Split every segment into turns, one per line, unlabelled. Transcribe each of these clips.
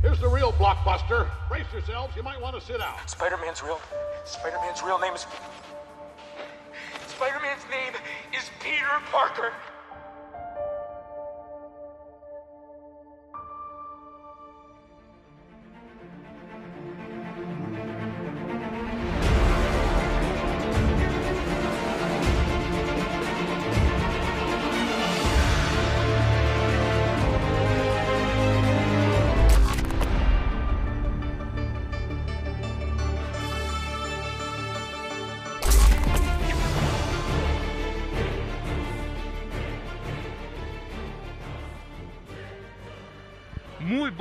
Here's the real blockbuster. Brace yourselves, you might want to sit out.
Spider-Man's real. Spider-Man's real name is. Spider-Man's name is Peter Parker.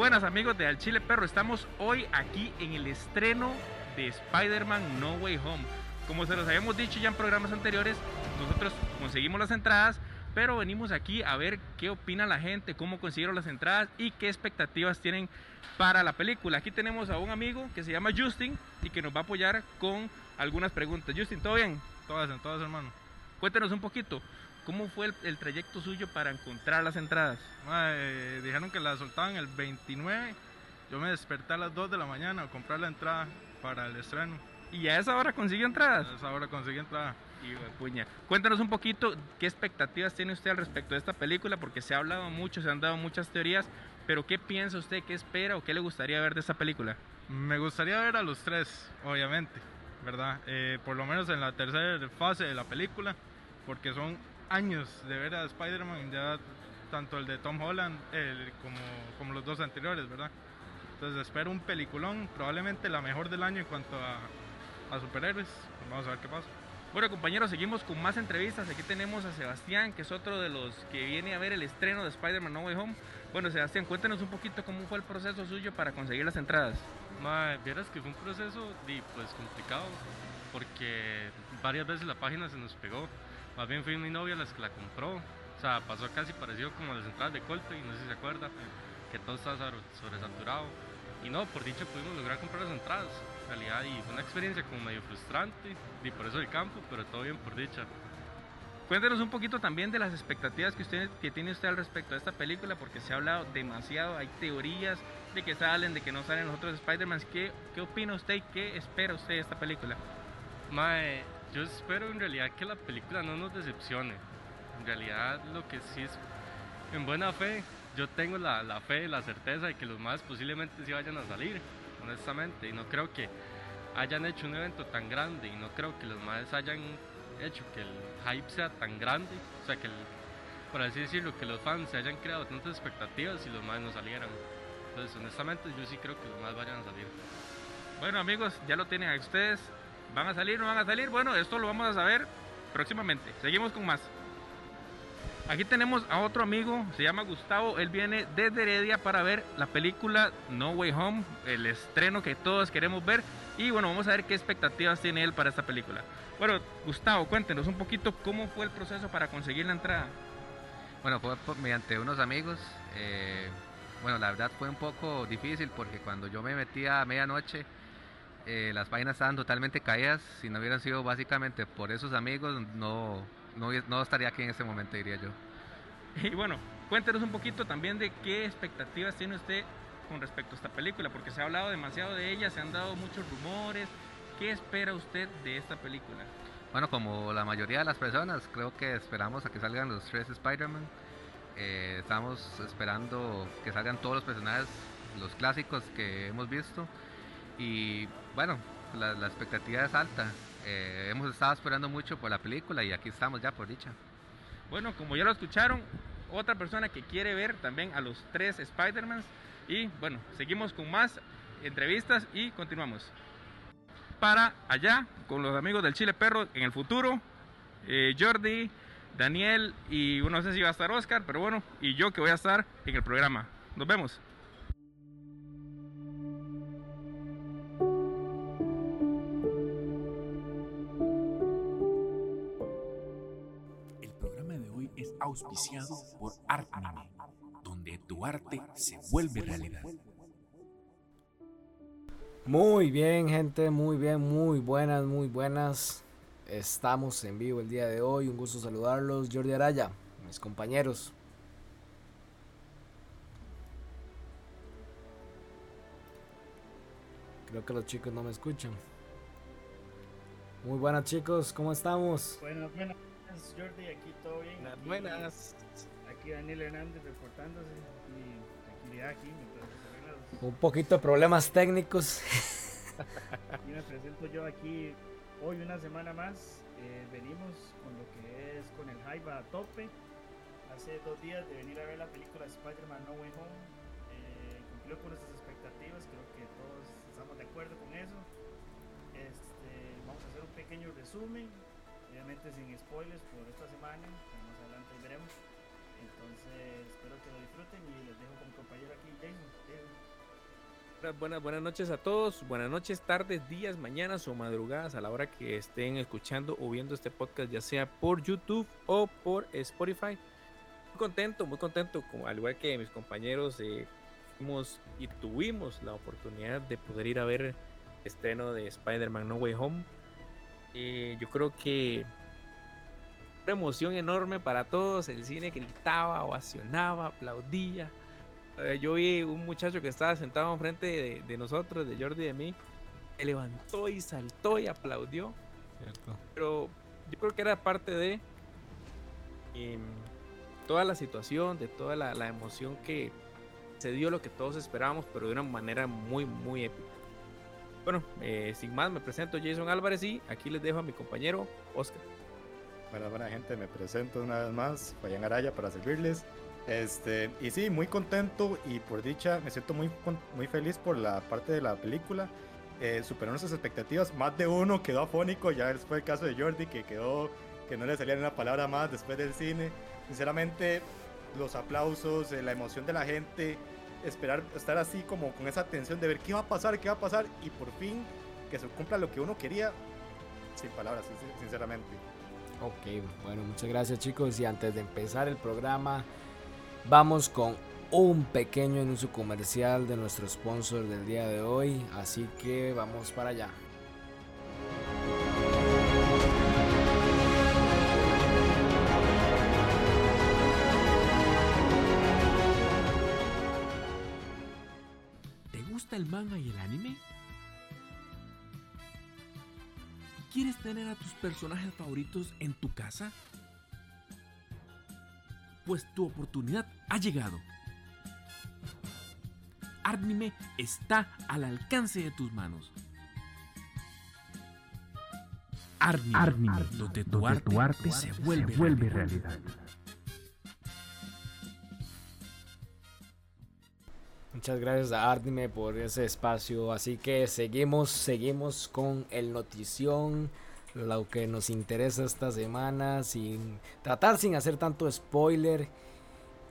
Buenas amigos de Al Chile Perro, estamos hoy aquí en el estreno de Spider-Man No Way Home. Como se los habíamos dicho ya en programas anteriores, nosotros conseguimos las entradas, pero venimos aquí a ver qué opina la gente, cómo consiguieron las entradas y qué expectativas tienen para la película. Aquí tenemos a un amigo que se llama Justin y que nos va a apoyar con algunas preguntas. Justin, ¿todo bien?
Todas, todas, hermano.
Cuéntanos un poquito, ¿cómo fue el, el trayecto suyo para encontrar las entradas?
Mae, dijeron que la soltaban el 29. Yo me desperté a las 2 de la mañana a comprar la entrada para el estreno.
¿Y a esa hora consiguió entradas?
A esa hora conseguí entrada.
Hijo de puña. Cuéntanos un poquito qué expectativas tiene usted al respecto de esta película, porque se ha hablado mucho, se han dado muchas teorías, pero ¿qué piensa usted, qué espera o qué le gustaría ver de esta película?
Me gustaría ver a los tres, obviamente, ¿verdad? Eh, por lo menos en la tercera fase de la película, porque son años de ver a Spider-Man, ya tanto el de Tom Holland el- como, como los dos anteriores, ¿verdad? Entonces espero un peliculón, probablemente la mejor del año en cuanto a, a superhéroes. Vamos a ver qué pasa.
Bueno compañeros, seguimos con más entrevistas. Aquí tenemos a Sebastián, que es otro de los que viene a ver el estreno de Spider-Man No Way Home. Bueno Sebastián, cuéntanos un poquito cómo fue el proceso suyo para conseguir las entradas.
Mae, vieras que fue un proceso pues complicado porque varias veces la página se nos pegó. Más bien fue mi novia la que la compró. O sea, pasó casi parecido como las entradas de Coldplay, no sé si se acuerda, que todo estaba sobre- sobresaturado. Y no, por dicho pudimos lograr comprar las entradas. En realidad, y fue una experiencia como medio frustrante, y por eso el campo, pero todo bien por dicha.
Cuéntenos un poquito también de las expectativas que, usted, que tiene usted al respecto de esta película, porque se ha hablado demasiado, hay teorías de que salen, de que no salen los otros Spider-Man. ¿Qué, ¿Qué opina usted y qué espera usted de esta película?
Mae, yo espero en realidad que la película no nos decepcione. En realidad lo que sí es, en buena fe, yo tengo la, la fe, la certeza de que los más posiblemente sí vayan a salir, honestamente. Y no creo que hayan hecho un evento tan grande y no creo que los más hayan hecho que el hype sea tan grande. O sea, que, el- por así decirlo, que los fans se hayan creado tantas expectativas y los más no salieran. Entonces, honestamente, yo sí creo que los más vayan a salir.
Bueno amigos, ya lo tienen a ustedes. ¿Van a salir no van a salir? Bueno, esto lo vamos a saber próximamente. Seguimos con más. Aquí tenemos a otro amigo, se llama Gustavo, él viene desde Heredia para ver la película No Way Home, el estreno que todos queremos ver. Y bueno, vamos a ver qué expectativas tiene él para esta película. Bueno, Gustavo, cuéntenos un poquito cómo fue el proceso para conseguir la entrada.
Bueno, fue mediante unos amigos. eh, bueno, la verdad fue un poco difícil porque cuando yo me metía a medianoche, eh, las páginas estaban totalmente caídas. Si no hubieran sido básicamente por esos amigos, no, no, estaría aquí en este momento, diría yo.
Y bueno, cuéntenos un poquito también de qué expectativas tiene usted con respecto a esta película, porque se ha hablado demasiado de ella, se han dado muchos rumores. ¿Qué espera usted de esta película?
Bueno, como la mayoría de las personas, creo que esperamos a que salgan los tres Spider-Man. Eh, estamos esperando que salgan todos los personajes, los clásicos que hemos visto. Y bueno, la, la expectativa es alta. Eh, hemos estado esperando mucho por la película y aquí estamos ya por dicha.
Bueno, como ya lo escucharon, otra persona que quiere ver también a los tres Spider-Mans. Y bueno, seguimos con más entrevistas y continuamos. Para allá, con los amigos del Chile Perro en el futuro, eh, Jordi, Daniel y no sé si va a estar Oscar, pero bueno, y yo que voy a estar en el programa. Nos vemos.
Auspiciado por Artmine, donde tu arte se vuelve realidad.
Muy bien, gente, muy bien, muy buenas, muy buenas. Estamos en vivo el día de hoy. Un gusto saludarlos. Jordi Araya, mis compañeros. Creo que los chicos no me escuchan. Muy buenas chicos, ¿cómo estamos?
Buenas, buenas, Jordi, aquí todo bien.
Buenas,
Aquí-
buenas.
Aquí Daniel Hernández reportándose. Y tranquilidad aquí, mientras se arregla los-
Un poquito de problemas técnicos.
Y me presento yo aquí hoy una semana más. eh, venimos con lo que es con el hype a tope. Hace dos días de venir a ver la película Spider-Man No Way Home. eh, cumplió con nuestras expectativas, creo que todos estamos de acuerdo con eso. Este, vamos a hacer un pequeño resumen, obviamente sin spoilers por esta semana, más adelante veremos. Entonces espero que lo disfruten y les dejo con mi compañero aquí, Jason. Jason.
Buenas, buenas, noches a todos. Buenas noches, tardes, días, mañanas o madrugadas a la hora que estén escuchando o viendo este podcast, ya sea por YouTube o por Spotify. Muy contento, muy contento, al igual que mis compañeros, eh, fuimos y tuvimos la oportunidad de poder ir a ver el estreno de Spider-Man No Way Home. Eh, yo creo que una emoción enorme para todos. El cine gritaba, ovacionaba, aplaudía. Eh, yo vi un muchacho que estaba sentado enfrente de, de nosotros, de Jordi y de mí, se levantó y saltó y aplaudió. Pero yo creo que era parte de em, toda la situación, de toda la, la emoción que se dio lo que todos esperábamos, pero de una manera muy, muy épica. Bueno, eh, sin más, me presento Jason Álvarez y aquí les dejo a mi compañero Oscar.
Buenas, buena gente, me presento una vez más, Fabián Araya, para servirles. Este, y sí, muy contento y por dicha me siento muy, muy feliz por la parte de la película. Eh, superó nuestras expectativas, más de uno quedó afónico, ya fue el caso de Jordi que quedó, que no le salía ni una palabra más después del cine. Sinceramente, los aplausos, eh, la emoción de la gente, esperar estar así como con esa tensión de ver qué va a pasar, qué va a pasar y por fin que se cumpla lo que uno quería, sin palabras, sin- sinceramente.
Ok, bueno, muchas gracias chicos. Y antes de empezar el programa, vamos con un pequeño anuncio comercial de nuestro sponsor del día de hoy. Así que vamos para allá.
El manga y el anime? ¿Quieres tener a tus personajes favoritos en tu casa? Pues tu oportunidad ha llegado. Anime está al alcance de tus manos. Arnime, donde tu arte, se vuelve, realidad.
Muchas gracias a Artime por ese espacio. Así que seguimos, seguimos con el notición. Lo que nos interesa esta semana. Sin tratar sin hacer tanto spoiler.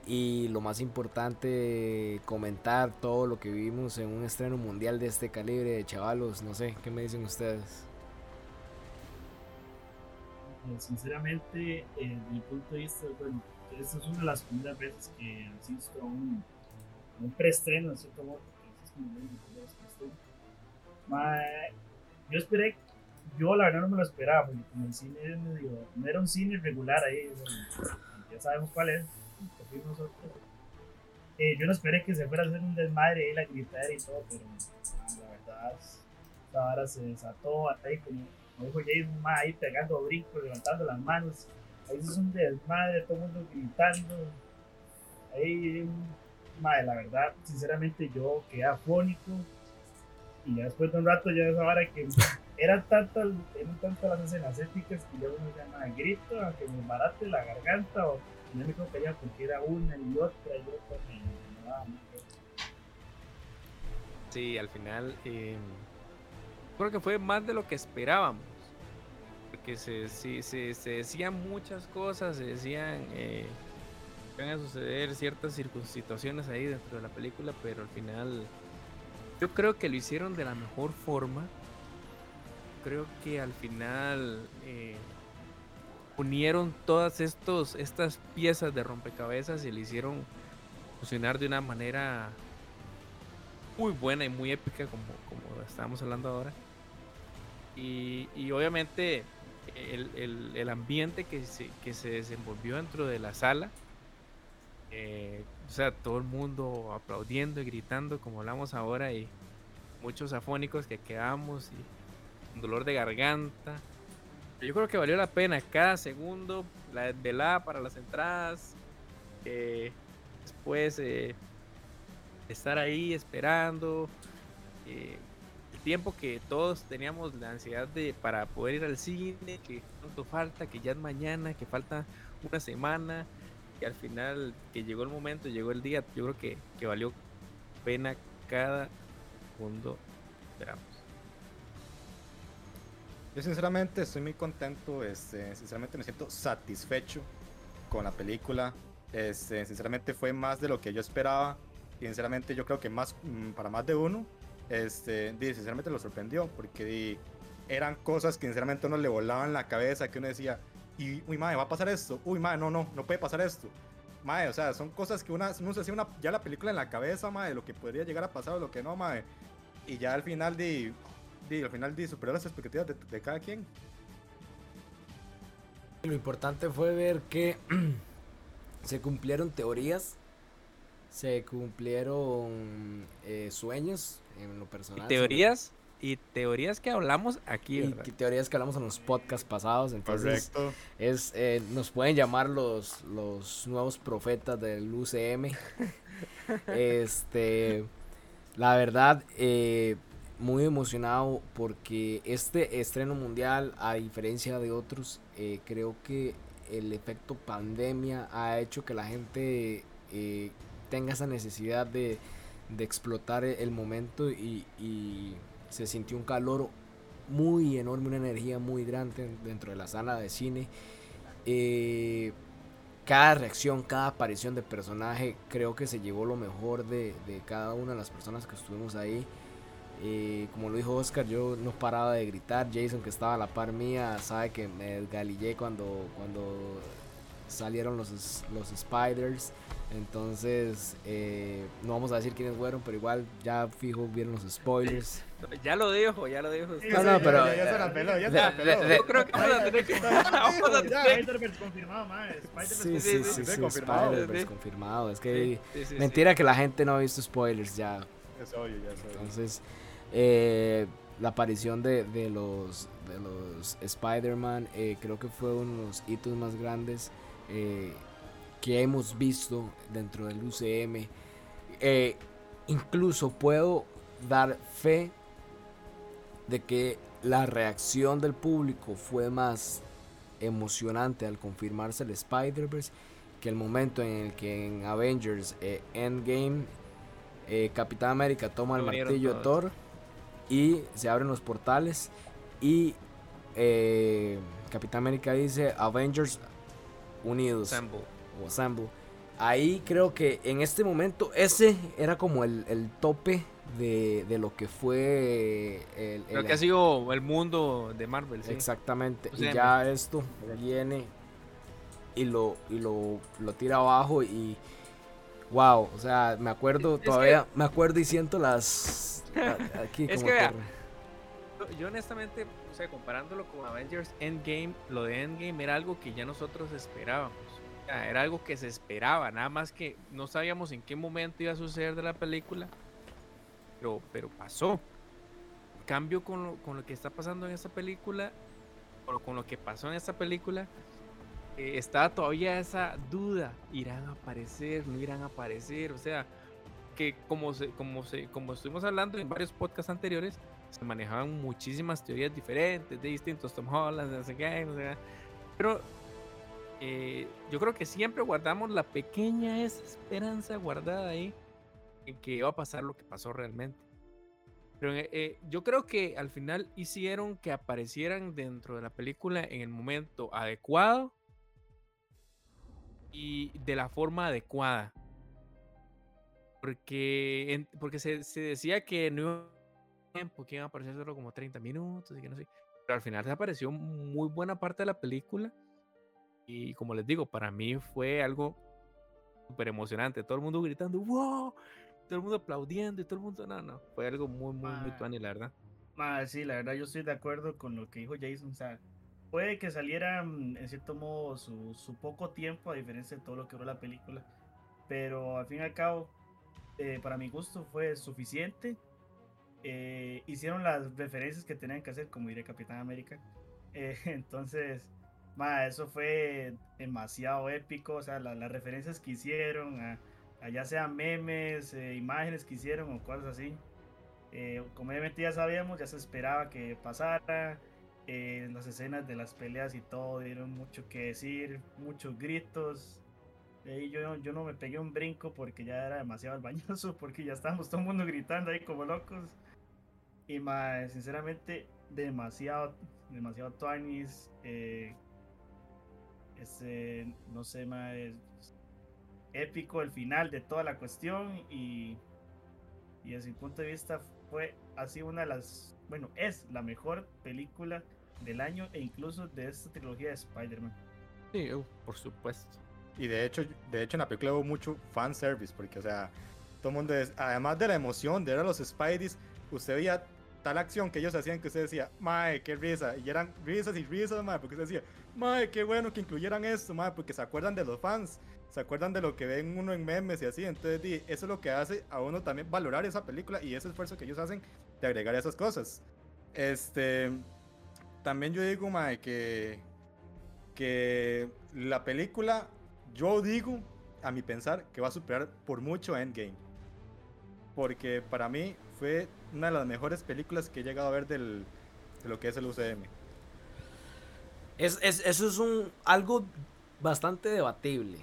Y lo más importante, comentar todo lo que vivimos en un estreno mundial de este calibre chavalos. No sé, ¿qué me dicen ustedes?
Eh, sinceramente, eh, desde mi punto de vista, bueno, esta es una de las primeras veces que asisto a un, un preestreno, en cierto modo, es como Yo esperé, yo la verdad no me lo esperaba, porque como el cine es medio, no era un cine regular ahí, ya sabemos cuál es, nosotros. Eh, yo no esperé que se fuera a hacer un desmadre ahí, la gritadera y todo, pero la verdad, esta vara se desató ahí como como dijo Jason, ahí pegando brincos, levantando las manos. Ahí es un desmadre, todo el mundo gritando. Ahí, ma, la verdad, sinceramente yo quedé afónico. Y ya después de un rato ya esa que eran tantas, eran tantas las escenas épicas que yo me llama grito, a que me barate la garganta o no me quedo porque era una y otra y otra. Y, mucho.
Sí, al final eh, creo que fue más de lo que esperábamos. Porque se, sí, se, se decían muchas cosas, se decían eh, van a suceder ciertas circunsituaciones ahí dentro de la película, pero al final yo creo que lo hicieron de la mejor forma. Creo que al final eh, unieron todas estos, estas piezas de rompecabezas y le hicieron funcionar de una manera muy buena y muy épica como, como estábamos hablando ahora. Y, y obviamente el, el- el ambiente que se, que se desenvolvió dentro de la sala, eh, o sea, todo el mundo aplaudiendo y gritando como hablamos ahora y muchos afónicos que quedamos y un dolor de garganta. Yo creo que valió la pena cada segundo, la desvelada para las entradas. eh, después eh, estar ahí esperando. eh, el tiempo que todos teníamos la ansiedad de para poder ir al cine, que tanto falta, que ya es mañana, que falta una semana, y al final que llegó el momento, llegó el día, yo creo que, que valió pena cada segundo. Esperamos.
Yo sinceramente estoy muy contento, este, sinceramente me siento satisfecho con la película. Este, sinceramente fue más de lo que yo esperaba. Sinceramente yo creo que más mm, para más de uno, este, sinceramente lo sorprendió porque eran cosas que sinceramente uno le volaban la cabeza, que uno decía, y, uy, madre, va a pasar esto, uy, madre, no, no, no puede pasar esto. Madre, o sea, son cosas que una, uno se hacía una, ya la película en la cabeza, madre, de lo que podría llegar a pasar o lo que no, madre. Y ya al final de, de al final de superar las expectativas de, de cada quien.
Lo importante fue ver que se cumplieron teorías, se cumplieron eh, sueños en lo
Y
personal.
teorías, y teorías que hablamos aquí,
y
¿verdad?
que teorías que hablamos en los podcasts pasados. Entonces,
Correcto.
es, eh, nos pueden llamar los, los nuevos profetas del UCM. este, la verdad, eh, muy emocionado porque este estreno mundial, a diferencia de otros, eh, creo que el efecto pandemia ha hecho que la gente eh, tenga esa necesidad de, de explotar el momento y, y se sintió un calor muy enorme, una energía muy grande dentro de la sala de cine. Eh, cada reacción, cada aparición de personaje, creo que se llevó lo mejor de, cada una de las personas que estuvimos ahí. Eh, como lo dijo Oscar, yo no paraba de gritar. Jason, que estaba a la par mía, sabe que me desgalillé cuando, cuando salieron los, los Spiders. Entonces, eh, no vamos a decir quiénes fueron, pero igual ya fijo vieron los spoilers.
Ya lo dijo, ya lo dijo.
No, no, pero.
ya, ya se la peló, ya se la peló.
Yo creo que vamos a tener que. vamos a tener-
Spider-Verse confirmado,
Sí, sí,
sí.
Spider-Verse
Sí.
confirmado. Es que
Sí, sí, sí, sí.
mentira que la gente no ha visto spoilers ya.
Es obvio, ya es obvio.
Entonces, eh, la aparición de, de los, de los Spider-Man eh, creo que fue uno de los hitos más grandes eh, que hemos visto dentro del UCM. Eh, incluso puedo dar fe de que la reacción del público fue más emocionante al confirmarse el Spider-Verse que el momento en el que en Avengers eh, Endgame eh, Capitán América toma el martillo de. Thor y se abren los portales y eh, Capitán América dice Avengers unidos
Assemble.
o Assemble. Ahí creo que en este momento ese era como el, el tope de, de lo que fue el, el-
que ha sido el mundo de Marvel, sí.
Exactamente.
O
Y ya esto viene y lo, y lo, lo tira abajo y wow, o sea, me acuerdo
que-
todavía, me acuerdo y siento las aquí
Es
como
que vea, yo honestamente, sea, comparándolo con Avengers Endgame, lo de Endgame era algo que ya nosotros esperábamos. Era algo que se esperaba, nada más que no sabíamos en qué momento iba a suceder de la película, pero, pero pasó. Cambio, con lo, con lo que está pasando en esta película, o con lo que pasó en esta película, eh, estaba todavía esa duda, irán a aparecer, no irán a aparecer, o sea, que como se, como se, como estuvimos hablando en varios podcasts anteriores, se manejaban muchísimas teorías diferentes de distintos Tom Holland, no sé qué, no sé qué. pero eh, yo creo que siempre guardamos la pequeña esa esperanza guardada ahí en que iba a pasar lo que pasó realmente. Pero eh, eh, yo creo que al final hicieron que aparecieran dentro de la película en el momento adecuado y de la forma adecuada. Porque, porque se, se decía que no tiempo, que iban a aparecer solo como 30 minutos y que no sé. Pero al final se apareció muy buena parte de la película. Y como les digo, para mí fue algo súper emocionante. Todo el mundo gritando, wow, todo el mundo aplaudiendo y todo el mundo, no, no. Fue algo muy, muy, muy
Ma-
tuani, la verdad.
Ma, sí, la verdad yo estoy de acuerdo con lo que dijo Jason. O sea, puede que saliera mm, en cierto modo su, su poco tiempo, a diferencia de todo lo que duró la película. Pero al fin y al cabo, eh, para mi gusto fue suficiente. Eh, hicieron las referencias que tenían que hacer, como diría Capitán América. Eh, entonces, ma, eso fue demasiado épico. O sea, la- las referencias que hicieron, a, a ya sean memes, eh, imágenes que hicieron o cosas así. Eh, como obviamente ya sabíamos, ya se esperaba que pasara. eh, las escenas de las peleas y todo dieron mucho que decir, muchos gritos. Ahí yo, yo no me pegué un brinco porque ya era demasiado bañoso, porque ya estábamos todo el mundo gritando ahí como locos. Y más, sinceramente, demasiado, demasiado tuanis. Eh, este, no sé, más épico el final de toda la cuestión y, y desde mi punto de vista fue así una de las, bueno, es la mejor película del año e incluso de esta trilogía de Spider-Man.
Sí, uh, por supuesto.
Y de hecho, de hecho en la película hubo mucho fan service, porque, o sea, todo el mundo, es- además de la emoción de ver a los Spideys, usted veía tal acción que ellos hacían que usted decía, mae, qué risa, y eran risas y risas, mae, porque usted decía, mae, qué bueno que incluyeran esto, mae, porque se acuerdan de los fans, se acuerdan de lo que ven uno en memes y así, entonces di, eso es lo que hace a uno también valorar esa película y ese esfuerzo que ellos hacen de agregar esas cosas. Este, también yo digo, mae, que, que la película, yo digo, a mi pensar, que va a superar por mucho Endgame. Porque para mí fue una de las mejores películas que he llegado a ver del, de lo que es el UCM.
Es, es- eso es un, algo bastante debatible.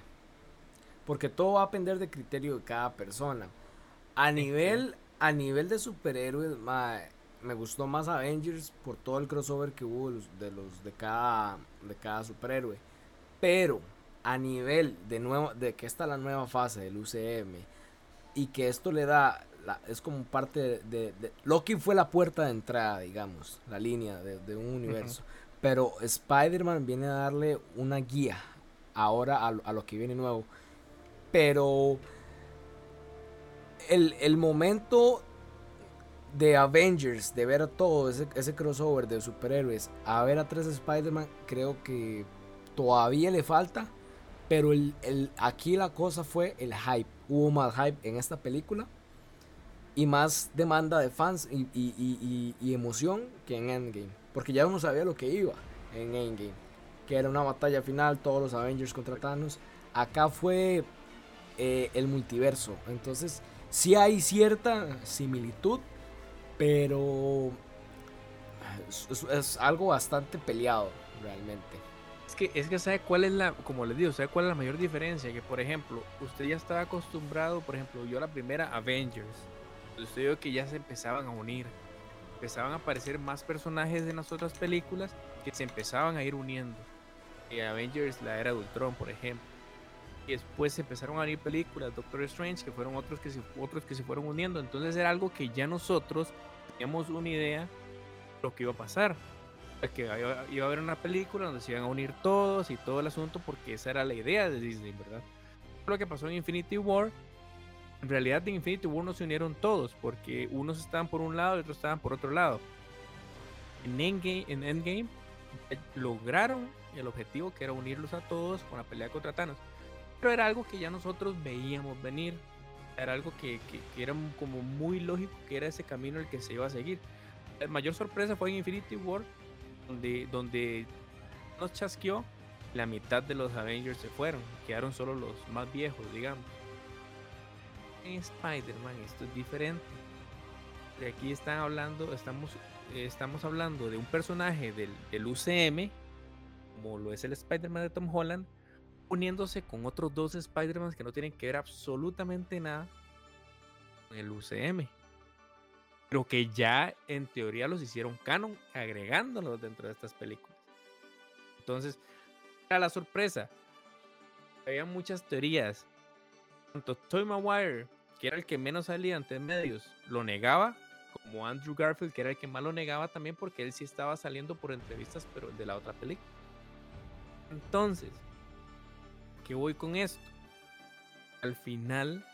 Porque todo va a depender del criterio de cada persona. A nivel, a nivel de superhéroes, me gustó más Avengers por todo el crossover que hubo de los, de, los- de cada, de cada superhéroe. Pero a nivel de nuevo, de que esta es la nueva fase del UCM y que esto le da, la- es como parte de, Loki fue la puerta de entrada, digamos, la línea de, de un universo. Pero Spider-Man viene a darle una guía ahora a, lo- a lo que viene nuevo. Pero el, el momento de Avengers, de ver a todo ese, ese crossover de superhéroes, a ver a tres Spider-Man, creo que todavía le falta. Pero el, el- aquí la cosa fue el hype. Hubo más hype en esta película. Y más demanda de fans y, y- y- y- emoción que en Endgame. Porque ya uno sabía lo que iba en Endgame. Que era una batalla final, todos los Avengers contra Thanos. Acá fue eh, el multiverso. Entonces, sí hay cierta similitud. Pero es algo bastante peleado, realmente.
Es que, es que sabe cuál es la, como les digo, sabe cuál es la mayor diferencia. Que por ejemplo, usted ya estaba acostumbrado, por ejemplo, yo la primera Avengers. Usted vio que ya se empezaban a unir. Empezaban a aparecer más personajes en las otras películas que se empezaban a ir uniendo. Eh, Avengers, la era de Ultron, por ejemplo. Y después se empezaron a unir películas, Doctor Strange, que fueron otros que se, otros que se fueron uniendo. Entonces era algo que ya nosotros teníamos una idea de lo que iba a pasar que iba a haber una película donde se iban a unir todos y todo el asunto porque esa era la idea de Disney, ¿verdad? Lo que pasó en Infinity War, en realidad en Infinity War no se unieron todos porque unos estaban por un lado y otros estaban por otro lado. En Endgame, en Endgame eh, lograron el objetivo que era unirlos a todos con la pelea contra Thanos. Pero era algo que ya nosotros veíamos venir. Era algo que era como muy lógico que era ese camino el que se iba a seguir. La mayor sorpresa fue en Infinity War donde, donde nos chasqueó, la mitad de los Avengers se fueron, quedaron solo los más viejos, digamos. En Spider-Man esto es diferente. Aquí están hablando, estamos, estamos hablando de un personaje del, del UCM, como lo es el Spider-Man de Tom Holland, uniéndose con otros dos Spider-Man que no tienen que ver absolutamente nada con el UCM pero que ya en teoría los hicieron canon agregándolos dentro de estas películas. Entonces, era la sorpresa. Había muchas teorías. Tanto Toy Maguire, que era el que menos salía ante medios, lo negaba, como Andrew Garfield, que era el que más lo negaba también porque él sí estaba saliendo por entrevistas, pero de la otra película. Entonces, ¿qué voy con esto? Al final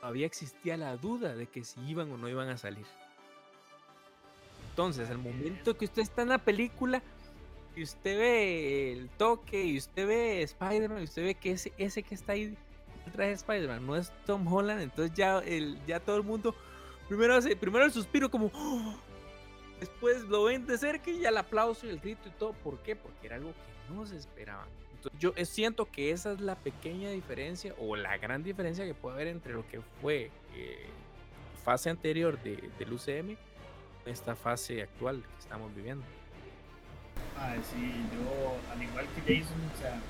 todavía existía la duda de que si iban o no iban a salir. Entonces, al momento que usted está en la película y usted ve el toque y usted ve Spider-Man y usted ve que ese, ese que está ahí traje de Spider-Man no es Tom Holland, entonces ya, el, ya todo el mundo, primero hace, primero el suspiro como ¡oh! después lo ven de cerca y ya el aplauso y el grito y todo. ¿Por qué? Porque era algo que no se esperaba. Entonces, yo eh, siento que esa es la pequeña diferencia o la gran diferencia que puede haber entre lo que fue eh, fase anterior de, del UCM esta fase actual que estamos viviendo.
Ah, sí, yo, al igual que Jason, o sea,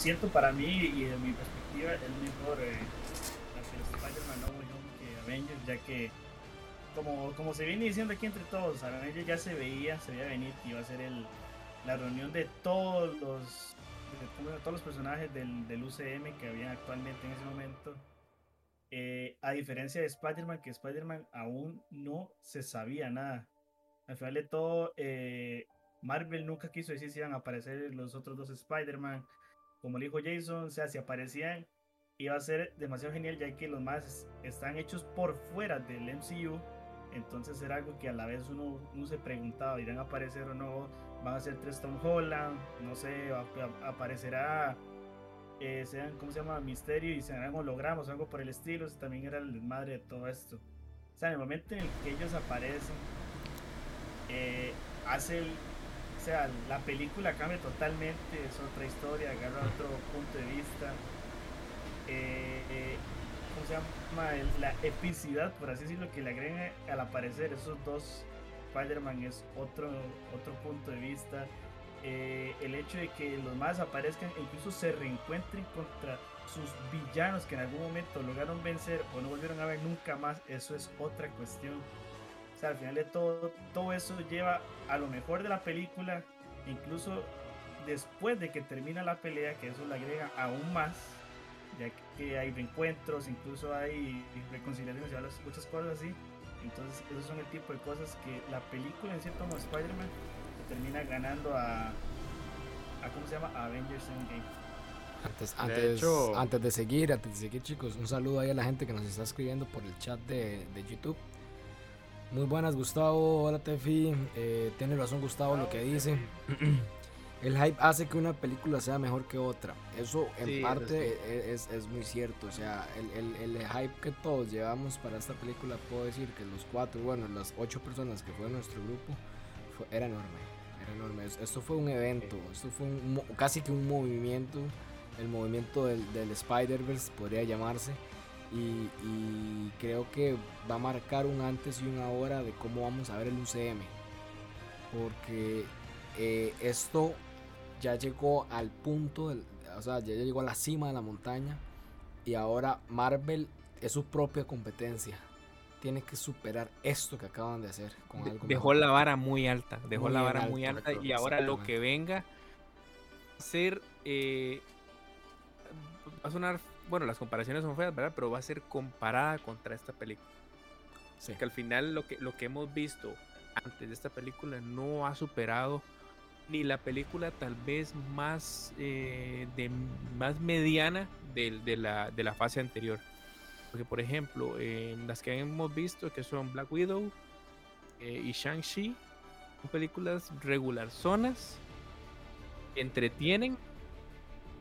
siento para mí y de mi perspectiva es mejor eh, Spider-Man No Way que Avengers, ya que como, como se viene diciendo aquí entre todos, Avengers ya se veía, se veía venir que iba a ser el, la reunión de todos los de todos los personajes del, del UCM que había actualmente en ese momento eh, a diferencia de Spider-Man, que Spider-Man aún no se sabía nada. Al final de todo, eh, Marvel nunca quiso decir si iban a aparecer los otros dos Spider-Man. Como le dijo Jason, o sea, si aparecían, iba a ser demasiado genial, ya que los más están hechos por fuera del MCU. Entonces era algo que a la vez uno, uno se preguntaba, ¿irán a aparecer o no? ¿Van a ser tres Tom Holland? No sé, aparecerá eh, sean, ¿cómo se llama? Misterio y sean hologramas o algo por el estilo. también era el madre de todo esto. O sea, en el momento en el que ellos aparecen, eh, hace el, o sea, la película cambia totalmente, es otra historia, agarra otro punto de vista. Eh, ¿Cómo se llama? La epicidad, por así decirlo, que le agregan al aparecer esos dos Spider-Man es otro, otro punto de vista. Eh, el hecho de que los más aparezcan e incluso se reencuentren contra sus villanos que en algún momento lograron vencer o no volvieron a ver nunca más, eso es otra cuestión. O sea, al final de todo, todo eso lleva a lo mejor de la película, incluso después de que termina la pelea, que eso le agrega aún más, ya que hay reencuentros, incluso hay reconciliaciones y muchas cosas así. Entonces, esos son el tipo de cosas que la película, en cierto modo, Spider-Man termina ganando a, a ¿cómo se llama? Avengers Endgame.
Antes, antes, antes de seguir, antes de seguir chicos, un saludo ahí a la gente que nos está escribiendo por el chat de, de YouTube. Muy buenas Gustavo, hola Tefi, eh, tiene razón Gustavo lo que dice. el hype hace que una película sea mejor que otra. Eso en parte e, es, es, muy cierto. O sea, el, el, el, hype que todos llevamos para esta película, puedo decir que los cuatro, bueno, las ocho personas que fue nuestro grupo, era enorme enorme. Esto fue un evento, esto fue casi que un movimiento, el movimiento del, Spider-Verse podría llamarse. Y, creo que va a marcar un antes y un ahora de cómo vamos a ver el UCM. Porque eh, esto ya llegó al punto, o sea, ya llegó a la cima de la montaña. Y ahora Marvel es su propia competencia tiene que superar esto que acaban de hacer con algo
Dejó la vara muy alta, dejó la vara muy alta y ahora lo que venga ser eh, va a sonar, bueno, las comparaciones son feas, ¿verdad? Pero va a ser comparada contra esta película. Sí. Que al final lo que, lo que hemos visto antes de esta película no ha superado ni la película tal vez más, eh, de, más mediana de, la, de la fase anterior. Porque, por ejemplo, las que hemos visto, que son Black Widow eh, y Shang-Chi, son películas regular zonas, entretienen.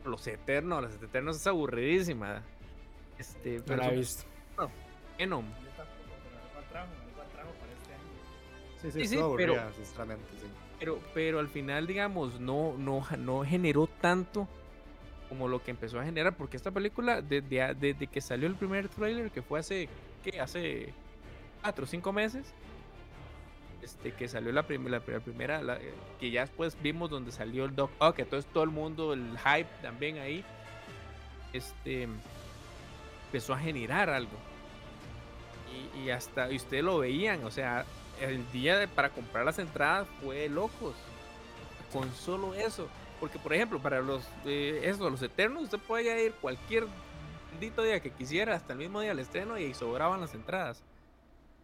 Los Eternos, los Eternos es aburridísima. Este,
pero la he visto.
No, Venom.
Sí, sí, sí, sí pero, sinceramente, sí.
Pero, pero al final, digamos, no, no, no generó tanto como lo que empezó a generar, porque esta película, desde, desde que salió el primer trailer, que fue hace, ¿qué? Hace cuatro o cinco meses, este, que salió la, primera eh, que ya después vimos donde salió el Doc Ock, entonces todo el mundo, el hype también ahí, este, empezó a generar algo. Y, hasta, y ustedes lo veían, o sea, el día para comprar las entradas fue locos, con solo eso. Porque, por ejemplo, para los, eh, eso, los eternos, usted podía ir cualquier día que quisiera, hasta el mismo día del estreno, y sobraban las entradas.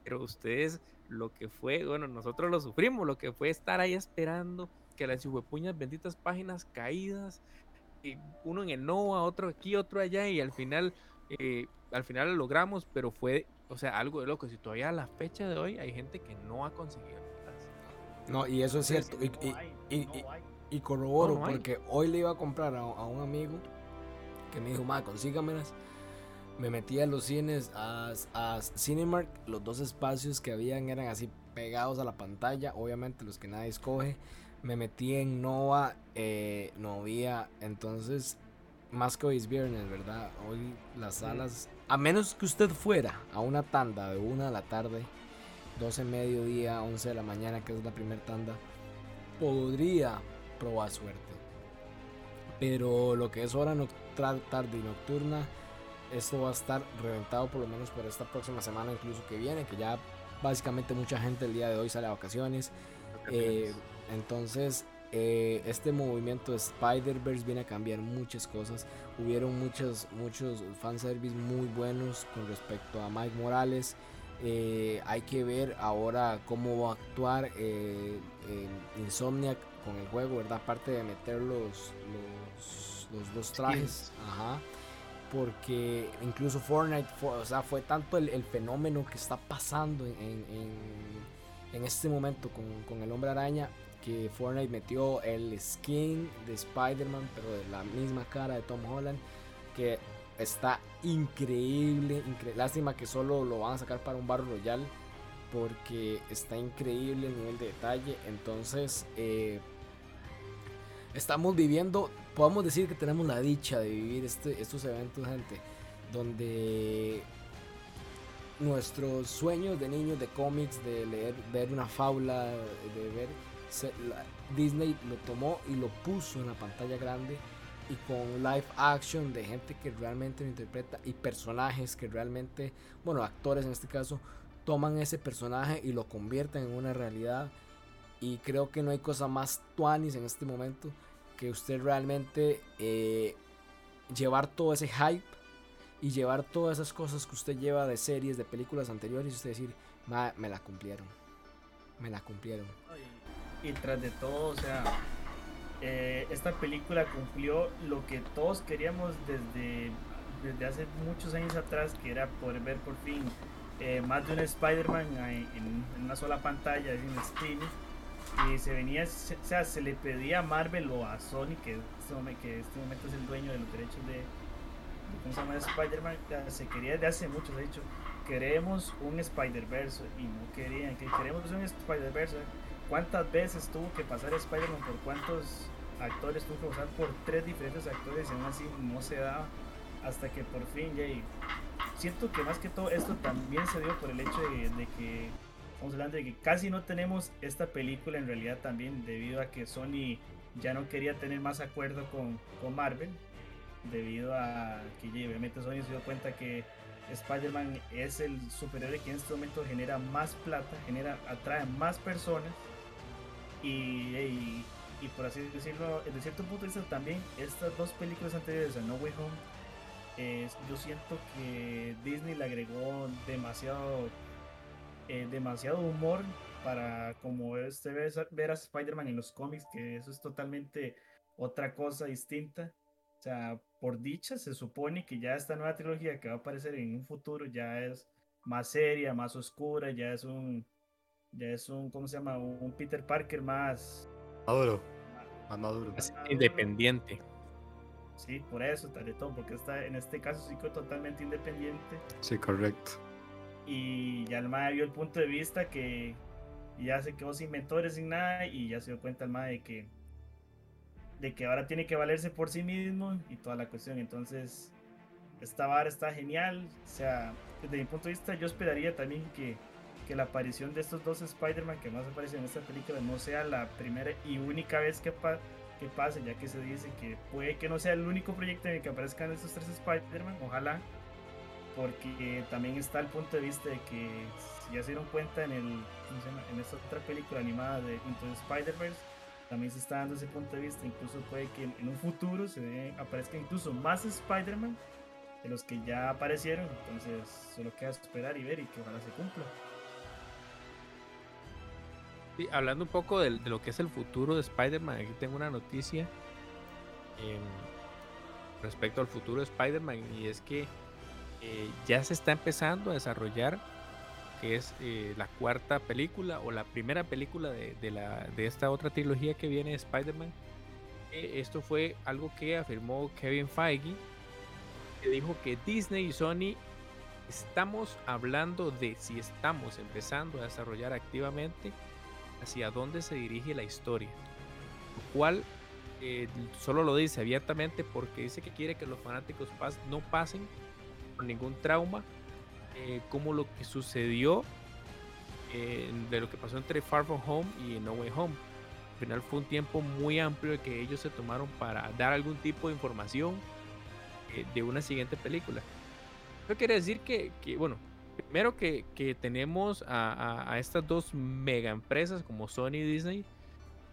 Pero ustedes, lo que fue, bueno, nosotros lo sufrimos, lo que fue estar ahí esperando que las puñas benditas páginas caídas, y uno en el Nova, otro aquí, otro allá, y al final, eh, al final lo logramos, pero fue, o sea, algo de loco. Si todavía a la fecha de hoy hay gente que no ha conseguido.
No, y eso es cierto. y, y corroboro porque hoy le iba a comprar a, un amigo que me dijo, ma, consígamelas. Me metí a los cines, a, a Cinemark, los dos espacios que habían eran así pegados a la pantalla, obviamente los que nadie escoge. Me metí en Nova, eh, no había, entonces, más que hoy es viernes, ¿verdad? Hoy las salas, a menos que usted fuera a una tanda de una de la tarde, 12 mediodía, 11 de la mañana, que es la primera tanda, podría probar suerte. Pero lo que es hora tarde y nocturna, esto va a estar reventado por lo menos por esta próxima semana, incluso que viene, que ya básicamente mucha gente el día de hoy sale a vacaciones. Eh, entonces, eh, este movimiento de Spider-Verse viene a cambiar muchas cosas. Hubieron muchos, muchos fanservice muy buenos con respecto a Mike Morales. Eh, hay que ver ahora cómo va a actuar Insomniac con el juego, ¿verdad? Aparte de meter los, los, dos trajes. Ajá porque incluso Fortnite o sea, fue tanto el, fenómeno que está pasando en, este momento con, el hombre araña que Fortnite metió el skin de Spider-Man, pero de la misma cara de Tom Holland, que está increíble, lástima que solo lo van a sacar para un barro royal, porque está increíble el nivel de detalle, entonces eh, estamos viviendo podemos decir que tenemos la dicha de vivir este, estos eventos, gente, donde nuestros sueños de niños de cómics, de leer, ver una fábula, de ver Disney lo tomó y lo puso en la pantalla grande y con live action de gente que realmente lo interpreta y personajes que realmente, bueno, actores en este caso, toman ese personaje y lo convierten en una realidad. Y creo que no hay cosa más tuanis en este momento que usted realmente eh, llevar todo ese hype y llevar todas esas cosas que usted lleva de series, de películas anteriores y usted decir, me la cumplieron, me la cumplieron.
Y, tras de todo, o sea, eh, esta película cumplió lo que todos queríamos desde, desde hace muchos años atrás, que era poder ver por fin eh, más de un Spider-Man en, una sola pantalla, en streaming y se venía, o sea, se le pedía a Marvel o a Sony, que, este que este momento es el dueño de los derechos de, ¿cómo? Spider-Man, se quería desde hace mucho, de hecho, queremos un Spider-Verse y no querían, que queremos un Spider-Verse. ¿Cuántas veces tuvo que pasar Spider-Man por cuántos actores tuvo que pasar por tres diferentes actores y aún así no se daba hasta que por fin, Jay, siento que más que todo esto también se dio por el hecho de que estamos hablando de que casi no tenemos esta película en realidad también debido a que Sony ya no quería tener más acuerdo con, con Marvel debido a que obviamente Sony se dio cuenta que Spider-Man es el superhéroe que en este momento genera más plata, genera, atrae más personas y, y, por así decirlo, desde cierto punto de vista también estas dos películas anteriores a No Way Home, yo siento que Disney le agregó demasiado eh, demasiado humor para como este ver a Spider-Man en los cómics, que eso es totalmente otra cosa distinta. O sea, por dicha se supone que ya esta nueva trilogía que va a aparecer en un futuro ya es más seria, más oscura, ya es un, ya es un, ¿cómo se llama? Un Peter Parker más
maduro, más maduro,
independiente.
Sí, por eso, tal y todo, porque está en este caso sí que totalmente independiente.
Sí, correcto.
Y ya el MAE vio el punto de vista que ya se quedó sin mentores, sin nada, y ya se dio cuenta el de que, de que ahora tiene que valerse por sí mismo y toda la cuestión. Entonces, esta vara está genial. O sea, desde mi punto de vista, yo esperaría también que, que la aparición de estos dos Spider-Man que más aparecen en esta película no sea la primera y única vez que, que pase, ya que se dice que puede que no sea el único proyecto en el que aparezcan estos tres Spider-Man. Ojalá porque también está el punto de vista de que si ya se dieron cuenta en el en esta otra película animada de Into the Spider-Verse también se está dando ese punto de vista incluso puede que en un futuro se aparezca incluso más Spider-Man de los que ya aparecieron entonces solo queda esperar y ver y que ojalá se cumpla.
Hablando un poco de, lo que es el futuro de Spider-Man aquí tengo una noticia em, respecto al futuro de Spider-Man y es que eh, ya se está empezando a desarrollar, que es eh, la cuarta película o la primera película de, de esta otra trilogía que viene Spider-Man. Eh, esto fue algo que afirmó Kevin Feige, que dijo que Disney y Sony estamos hablando de si estamos empezando a desarrollar activamente hacia dónde se dirige la historia. Lo cual eh, solo lo dice abiertamente porque dice que quiere que los fanáticos no pasen por ningún trauma eh, como lo que sucedió eh, de lo que pasó entre Far From Home y No Way Home. Al final fue un tiempo muy amplio que ellos se tomaron para dar algún tipo de información eh, de una siguiente película. Eso quiere decir que, bueno, primero que, tenemos a, estas dos mega empresas como Sony y Disney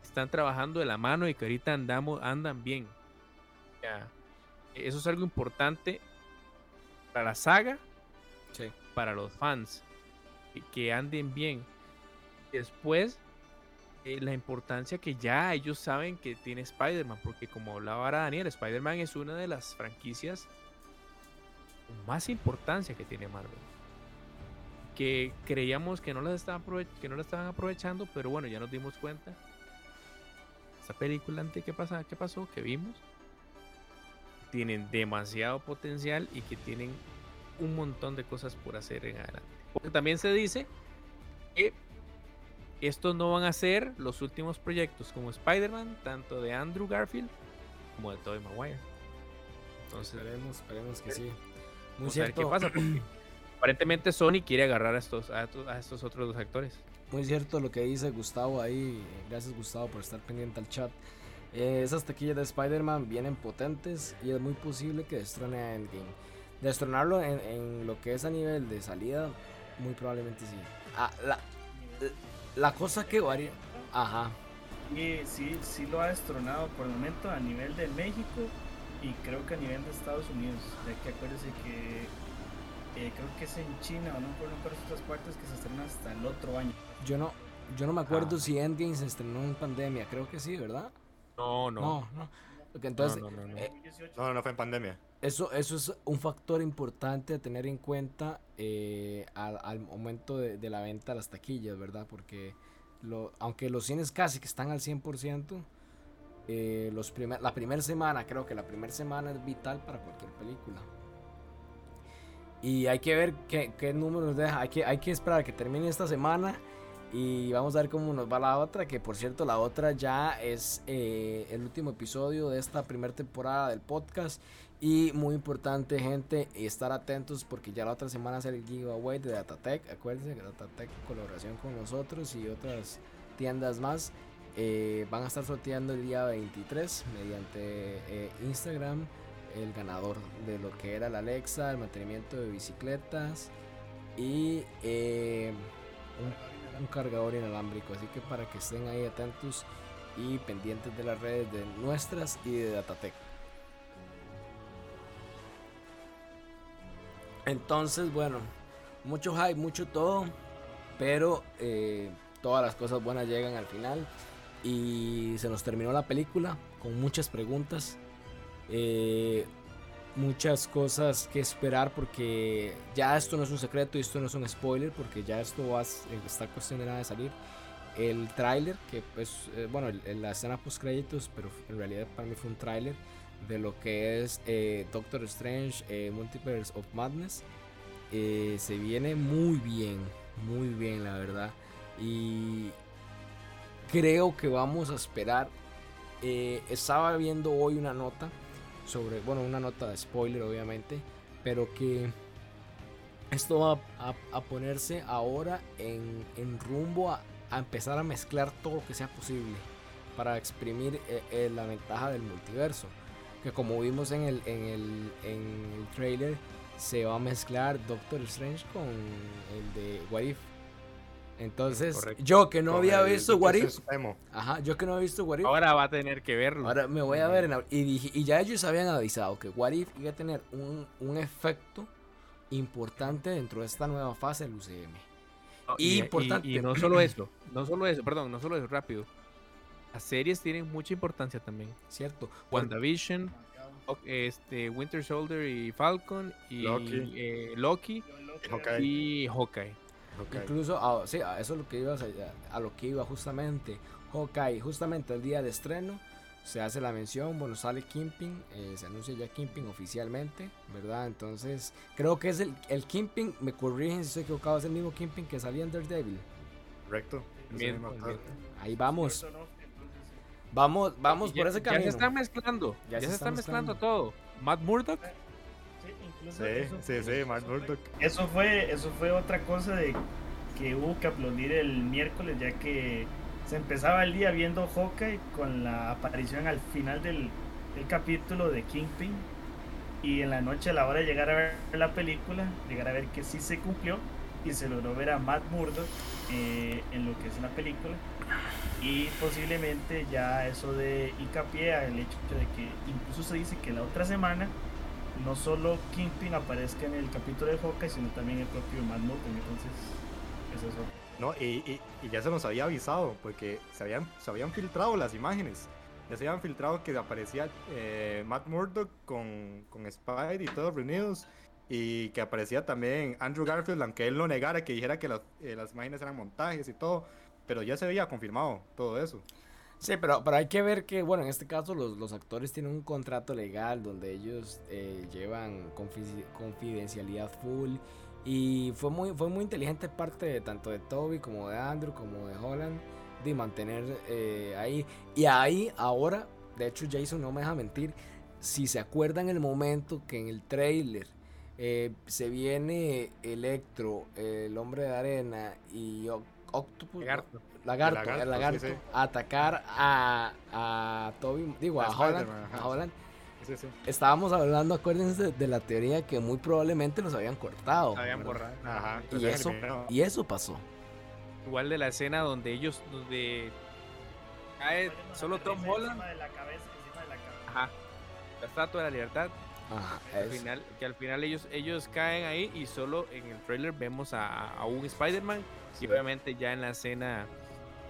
están trabajando de la mano y que ahorita andamos, andan bien. Eso es algo importante para la saga, para los fans, que, que anden bien. Después, eh, la importancia que ya ellos saben que tiene Spider-Man, porque como hablaba ahora Daniel, Spider-Man es una de las franquicias con más importancia que tiene Marvel. Que creíamos que no las estaban, que no estaban aprovechando, pero bueno, ya nos dimos cuenta. Esta película antes que pasa, ¿qué pasó? Que vimos. Tienen demasiado potencial y que tienen un montón de cosas por hacer en adelante. Porque también se dice que estos no van a ser los últimos proyectos como Spider-Man, tanto de Andrew Garfield como de Tobey Maguire. Entonces,
Esperemos, esperemos que sí. Muy cierto.
qué pasa. Porque aparentemente Sony quiere agarrar a estos, a, estos- a estos otros dos actores.
Muy cierto lo que dice Gustavo ahí. Gracias Gustavo por estar pendiente al chat. Eh, esas taquillas de Spider-Man vienen potentes y es muy posible que destrone a Endgame. Destronarlo en, en lo que es a nivel de salida, muy probablemente sí. Ah, la, la cosa que varía. Ajá.
Y sí, sí lo ha destronado por el momento a nivel de México y creo que a nivel de Estados Unidos. Ya que acuérdense que eh, creo que es en China o no cuáles otras partes que se estrena hasta el otro año.
Yo no, yo no me acuerdo
Ah.
si Endgame se estrenó en pandemia. Creo que sí, ¿verdad?
No, no.
No, no. Porque entonces,
no, no, no.
eh,
No, no fue en pandemia.
Eso, eso es un factor importante a tener en cuenta eh, al, al momento de, de la venta de las taquillas, ¿verdad? Porque lo, aunque los cines casi que están al 100%, eh, los primer, la primera semana, creo que la primera semana es vital para cualquier película. Y hay que ver qué, qué números deja. Hay que, hay que esperar a que termine esta semana. Y vamos a ver cómo nos va la otra. Que por cierto, la otra ya es eh, el último episodio de esta primera temporada del podcast. Y muy importante, gente, estar atentos porque ya la otra semana es el giveaway de Datatec. Acuérdense que Datatec, colaboración con nosotros y otras tiendas más, eh, van a estar sorteando el día 23 mediante eh, Instagram el ganador de lo que era la Alexa, el mantenimiento de bicicletas y un, cargador inalámbrico. Así que para que estén ahí atentos y pendientes de las redes de nuestras y de Datatec. Entonces, bueno, mucho hype, mucho todo, pero eh, todas las cosas buenas llegan al final y se nos terminó la película con muchas preguntas, eh, muchas cosas que esperar porque ya esto no es un secreto y esto no es un spoiler porque ya esto va, s- está cuestión de salir. El tráiler, que pues, eh, bueno, la escena post créditos, pero en realidad para mí fue un tráiler de lo que es eh, Doctor Strange eh, Multiverse of Madness. Eh, se viene muy bien, muy bien la verdad. Y creo que vamos a esperar. eh, estaba viendo hoy una nota sobre, bueno, una nota de spoiler obviamente, pero que esto va a, ponerse ahora en, en rumbo a, a empezar a mezclar todo lo que sea posible para exprimir eh, eh, la ventaja del multiverso que como vimos en el, en el, en el trailer, se va a mezclar Doctor Strange con el de What If. Entonces,
Correcto.
yo que no
Con
había
el
visto What If, ajá, yo que no había visto What If,
Ahora va a tener que verlo.
ahora me voy a ver en y, dije, y ya ellos habían avisado que What If iba a tener un, un efecto importante dentro de esta nueva fase del UCM.
No,
y importante.
y no solo eso, no solo eso, perdón, no solo eso, rápido. Las series tienen mucha importancia también.
Cierto.
WandaVision, este, Winter Soldier y Falcon y
Loki.
eh, Loki
Hawkeye.
y Hawkeye.
Incluso, a, sí, a eso es lo que iba a, a lo que iba justamente. Hawkeye, justamente el día de estreno, se hace la mención, bueno, sale Kimping, eh, se anuncia ya Kimping oficialmente, ¿verdad? Entonces, creo que es el, el Kimping, me corrigen si estoy equivocado, es el mismo Kimping que salía en Daredevil.
Correcto.
Ahí vamos. Vamos, vamos por ese camino.
Ya se está mezclando, ya, se, está mezclando. todo. Matt Murdock.
Sí, sí, sí, Matt Murdock.
Eso fue, eso fue otra cosa de que hubo que aplaudir el miércoles, ya que se empezaba el día viendo Hawkeye con la aparición al final del, del capítulo de Kingpin. Y en la noche a la hora de llegar a ver la película, llegar a ver que sí se cumplió y se logró ver a Matt Murdock eh, en lo que es la película. Y posiblemente ya eso de hincapié al hecho de que incluso se dice que la otra semana no solo Kingpin aparezca en el capítulo de Hawkeye sino también el propio Matt Murdock entonces es eso
no, y, y, ya se nos había avisado, porque se habían, se habían filtrado las imágenes. Ya se habían filtrado que aparecía eh, Matt Murdock con, con Spidey y todos reunidos. Y que aparecía también Andrew Garfield, aunque él no negara que dijera que las, eh, las imágenes eran montajes y todo. Pero ya se había confirmado todo eso.
Sí, pero, pero hay que ver que, bueno, en este caso los, los actores tienen un contrato legal donde ellos eh, llevan confidencialidad full y fue muy, fue muy inteligente parte de, tanto de Toby como de Andrew como de Holland de mantener eh, ahí. Y ahí ahora, de hecho Jason no me deja mentir, si se acuerdan el momento que en el trailer eh, se viene Electro, el hombre de arena y Octopus, lagarto, lagarto, lagarto a atacar a, a Toby, digo a, Holland, a Holland Estábamos hablando, acuérdense de la teoría que muy probablemente los habían cortado.
Habían borrado.
y, eso, y eso pasó.
Igual de la escena donde ellos, donde cae solo Tom Holland. Ajá. La estatua de la libertad. Ajá, al final, que al final ellos, ellos caen ahí y solo en el trailer vemos a, un Spider-Man. Y obviamente ya en la escena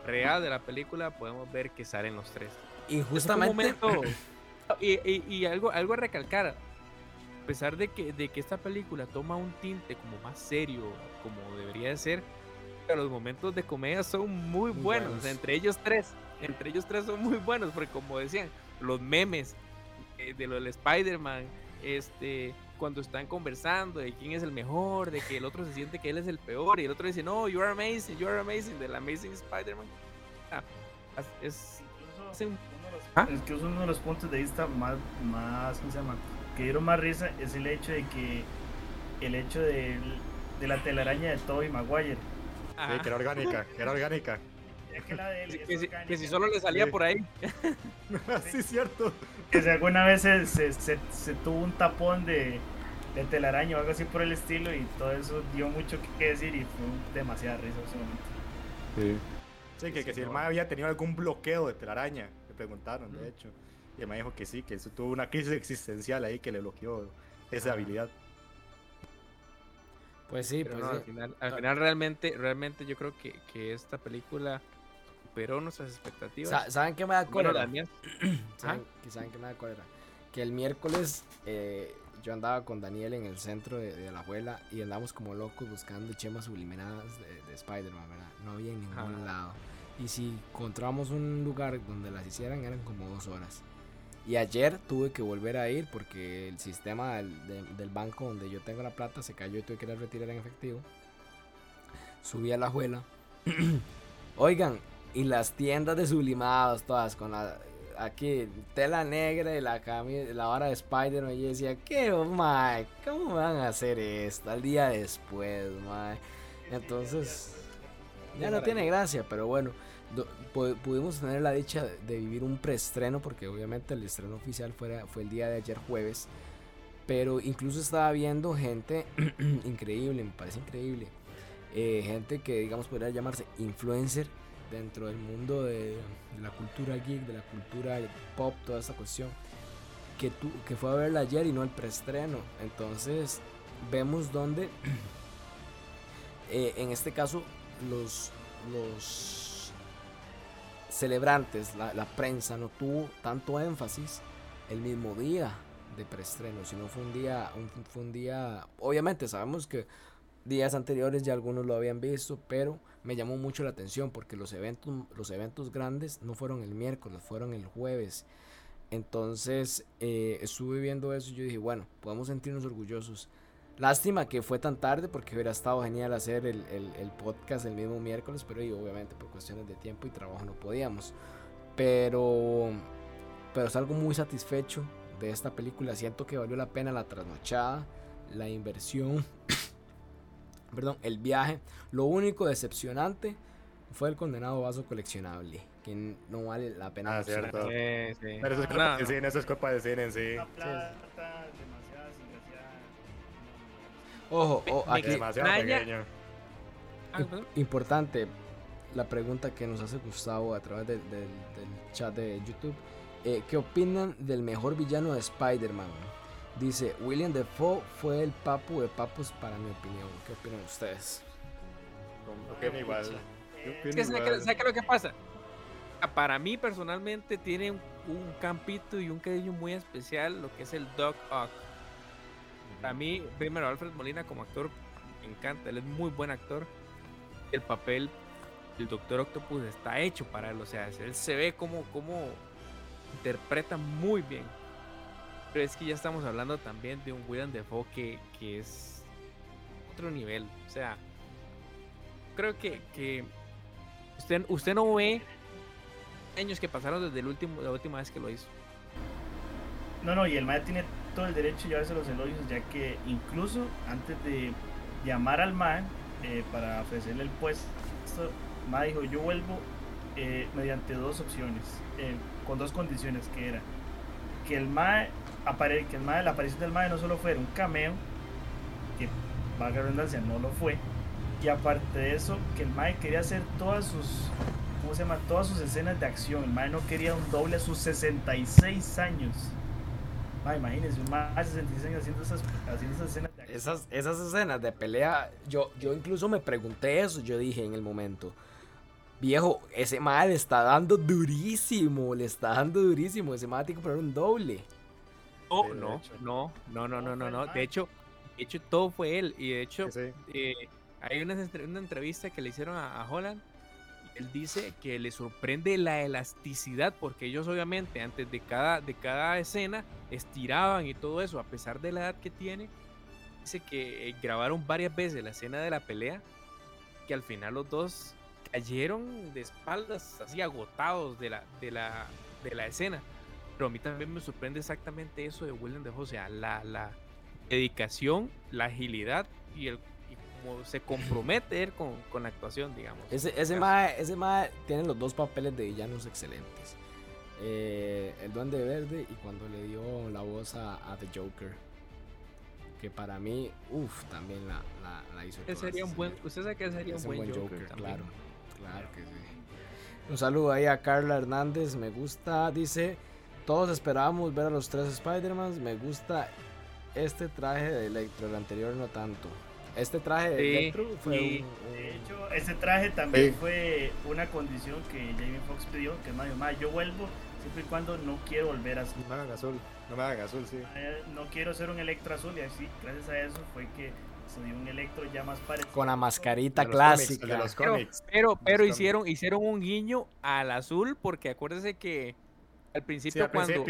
real de la película podemos ver que salen los tres.
Y justamente.
Y, algo, algo a recalcar, a pesar de que, de que esta película toma un tinte como más serio, como debería de ser, los momentos de comedia son muy, buenos. Entre ellos tres, entre ellos tres son muy buenos, porque como decían, los memes eh, de lo del Spider-Man, este, cuando están conversando de quién es el mejor, de que el otro se siente que él es el peor, y el otro dice, no, you are amazing, you are amazing, del Amazing Spider-Man. Ah, es,
¿Ah? Es que uno de los puntos de vista más, más ¿cómo se llama? que dieron más risa es el hecho de que el hecho de, de la telaraña de Toby Maguire.
Sí, que era orgánica, que era orgánica.
que, si, solo le salía por ahí.
sí, es cierto.
Que si alguna vez se, se, se, tuvo un tapón de, de, telaraña o algo así por el estilo y todo eso dio mucho que decir y fue demasiada risa
Sí. Sí, que, que si el mae había tenido algún bloqueo de telaraña preguntaron, de hecho. Y me dijo que sí, que eso tuvo una crisis existencial ahí que le bloqueó esa habilidad.
Pues sí, pues
al, final, al final realmente, realmente yo creo que, que esta película superó nuestras expectativas.
¿Saben qué me da cólera? ¿Saben, ¿Saben qué me da cólera? Que el miércoles eh, yo andaba con Daniel en el centro de, la abuela y andamos como locos buscando chemas subliminadas de, Spider-Man, ¿verdad? No había en ningún lado. Y si encontramos un lugar donde las hicieran, eran como dos horas. Y ayer tuve que volver a ir porque el sistema del, banco donde yo tengo la plata se cayó y tuve que ir a retirar en efectivo. Subí a la abuela. Oigan, y las tiendas de sublimados todas con la aquí tela negra y la la vara de Spider-Man. Y decía, ¿qué, oh, my? ¿Cómo van a hacer esto al día después, my? Entonces, ya no tiene gracia, pero bueno, pudimos tener la dicha de vivir un preestreno, porque obviamente el estreno oficial fue, fue el día de ayer jueves. Pero incluso estaba viendo gente increíble, me parece increíble. Eh, gente que, digamos, podría llamarse influencer dentro del mundo de, la cultura geek, de la cultura pop, toda esa cuestión. Que, tu, que fue a verla ayer y no el preestreno. Entonces, vemos donde, eh, en este caso, los, los celebrantes, la, prensa no tuvo tanto énfasis el mismo día de preestreno, sino fue un día, fue un día, obviamente sabemos que días anteriores ya algunos lo habían visto, pero me llamó mucho la atención porque los eventos, los eventos grandes no fueron el miércoles, fueron el jueves. Entonces eh, estuve viendo eso y dije, bueno, podemos sentirnos orgullosos. Lástima que fue tan tarde porque hubiera estado genial hacer el, el, podcast el mismo miércoles, pero obviamente por cuestiones de tiempo y trabajo no podíamos. Pero, pero salgo muy satisfecho de esta película. Siento que valió la pena la trasnochada, la inversión, perdón, el viaje. Lo único decepcionante fue el condenado vaso coleccionable, que no vale la pena.
Ah, cierto. Sí, sí. Pero eso es culpa de cine, eso es culpa de cine en sí.
Ojo, oh, aquí. Demasiado pequeño. Importante, la pregunta que nos hace Gustavo a través del chat de YouTube. Eh, ¿Qué opinan del mejor villano de Spider-Man? Dice, William Defoe fue el papu de papus para mi opinión. ¿Qué opinan ustedes?
Opino igual.
Es que, ¿sabes qué lo que pasa? Para mí personalmente tiene un, campito y un cariño muy especial lo que es el Doc Ock. Para mí, primero, Alfred Molina como actor me encanta, él es muy buen actor. El papel del Doctor Octopus está hecho para él, o sea, él se ve como, como interpreta muy bien. Pero es que ya estamos hablando también de un William Defoe que, que es otro nivel. O sea, creo que, que usted, usted no ve años que pasaron desde el último, la última vez que lo hizo.
No, no, y el MAE tiene todo el derecho de llevarse los elogios, ya que incluso antes de llamar al MAE eh, para ofrecerle el puesto, MAE dijo, yo vuelvo eh, mediante dos opciones, eh, con dos condiciones, que era que el MAE, apare el MAE, la aparición del MAE no solo fuera un cameo, que valga redundancia, no lo fue, y aparte de eso, que el Mae quería hacer todas sus, ¿cómo se llama? Todas sus escenas de acción, el Mae no quería un doble a sus 66 años. Mae, imagínense, un Mae de 66 años haciendo esas, haciendo esas escenas de
Esas, esas escenas de pelea, yo, yo incluso me pregunté eso, yo dije en el momento Viejo, ese mae le está dando durísimo, le está dando durísimo. Ese mae tiene que poner un doble.
Oh, no, no, no, no, no, no, no. De hecho, de hecho, todo fue él. Y de hecho, eh, hay una, una, entrevista que le hicieron a, Holland. él dice que le sorprende la elasticidad, porque ellos obviamente antes de cada, de cada escena estiraban y todo eso, a pesar de la edad que tiene. Dice que eh, grabaron varias veces la escena de la pelea, que al final los dos cayeron de espaldas, así agotados de la, de la, de la escena. Pero a mí también me sorprende exactamente eso de William o sea, la, la dedicación, la agilidad y el como se compromete él con, con la actuación, digamos.
Ese, ese mae, ese mae tiene los dos papeles de villanos excelentes. Eh, el Duende Verde y cuando le dio la voz a, a The Joker. Que para mí, uff, también la, la, la hizo.
Sería un buen, ¿Usted sabe que sería un buen, Joker? Joker
claro. Claro que sí. Un saludo ahí a Carla Hernández, me gusta, dice, todos esperábamos ver a los tres Spider-Man, me gusta este traje de Electro, el anterior no tanto. Este traje de Electro fue un,
De hecho, ese traje también fue una condición que Jamie Foxx pidió, que más, más yo vuelvo siempre y cuando no quiero volver a
azul. No me hagan azul, no me hagan azul, sí.
No quiero ser un Electro azul y así, gracias a eso fue que un Electro ya más parecido.
Con la mascarita clásica.
de los cómics. Pero, pero, hicieron, hicieron un guiño al azul porque acuérdese que al principio, cuando,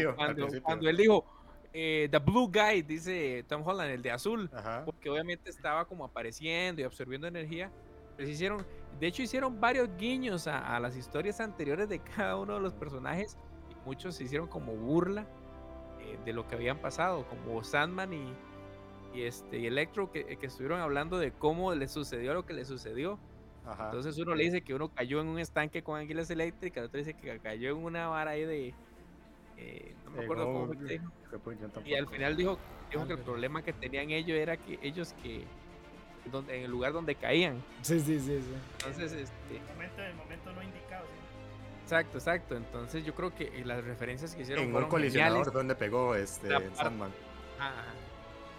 cuando, él dijo eh, The Blue Guy, dice Tom Holland, el de azul, porque obviamente estaba como apareciendo y absorbiendo energía. Pues hicieron, de hecho hicieron varios guiños a, las historias anteriores de cada uno de los personajes y muchos se hicieron como burla eh, de lo que habían pasado, como Sandman y, y este Electro que, que, estuvieron hablando de cómo le sucedió lo que le sucedió. Entonces uno le dice que uno cayó en un estanque con anguilas eléctricas, el otro dice que cayó en una vara ahí de... Eh, no me acuerdo cómo fue Y al final dijo, dijo que el problema que tenían ellos era que ellos que... Donde, en el lugar donde caían.
Sí, sí, sí. sí.
Entonces, este...
El momento, el momento no indicado,
Exacto, exacto. Entonces yo creo que las referencias que hicieron
en fueron un colisionador donde pegó este Sandman.
Ajá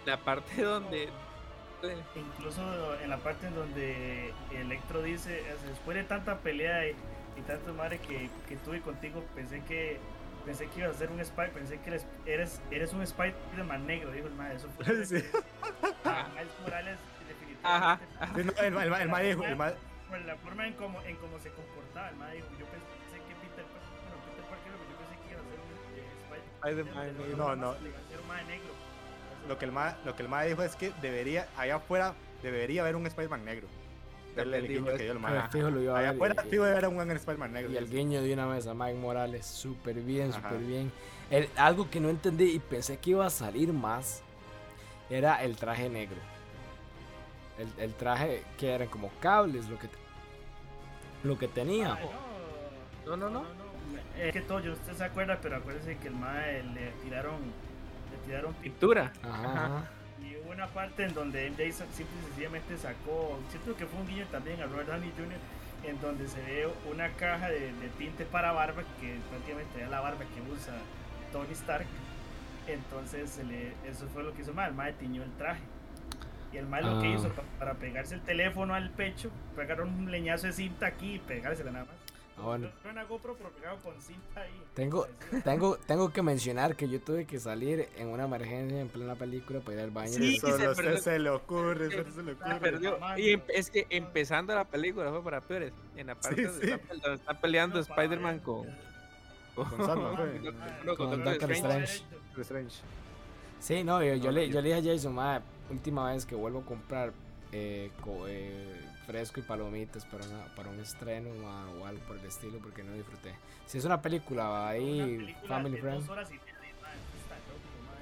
la parte donde
incluso en la parte en donde Electro dice después de tanta pelea y, tanto madre que, que, tuve contigo pensé que pensé que ibas a ser un spy pensé que eres eres, un spy de man negro dijo el madre eso fue sí. Morales
Ajá.
Sí, no, el, el, el, dijo, el
Por la forma en cómo, en cómo se comportaba, el ma dijo, yo pensé que Peter Parker, bueno, Peter Parker, yo pensé que iba a ser un eh, Spider-Man.
No, no.
ma negro.
Lo que el ma, lo que el ma dijo es que debería, allá afuera, debería haber un Spider-Man negro. El, guiño que dio el
Pero
ma.
fijo lo iba a
Allá
ver.
afuera,
y-
fijo haber un Spider-Man negro.
Y el guiño de una vez a Mike Morales, súper bien, súper bien. El- algo que no entendí y pensé que iba a salir más era el traje negro. El, el traje que eran como cables, lo que, te- lo que tenía.
Ay,
No, no, no.
Es que todo, yo usted se acuerda, pero acuérdese que el mae le tiraron, tiraron
Pintura.
Ajá, ajá.
Y hubo una parte en donde MJ simple y sencillamente sacó, siento que fue un guiño también a Robert Downey Jr., en donde se ve una caja de, de tinte para barba, que prácticamente era la barba que usa Tony Stark. Entonces se le, eso fue lo que hizo mal, el mae tiñó el traje. Y el mae lo que
Ah.
hizo pa- para pegarse el teléfono al pecho, pegaron un leñazo de cinta aquí y pegársela nada más.
Ah, bueno.
Una GoPro pegado con cinta ahí.
Tengo, tengo, tengo que mencionar que yo tuve que salir en una emergencia en plena película para ir al baño.
Sí,
Solo
se
usted se le ocurre, solo se le ocurre.
Perdió. Y em- es que empezando la película fue para peores. En la parte
Sí,
donde
sí.
está, donde está peleando
No,
Spider-Man con.
Con
no, con
Con
Doctor Strange.
Strange. Sí, no, yo, yo
No,
le,
yo-
le dije a Jason, "Mae, última vez que vuelvo a comprar eh, co- eh, fresco y palomitas para, una- para un estreno ma, o algo por el estilo porque no disfruté. Si es una película
Una
ahí,
película
Family Friend,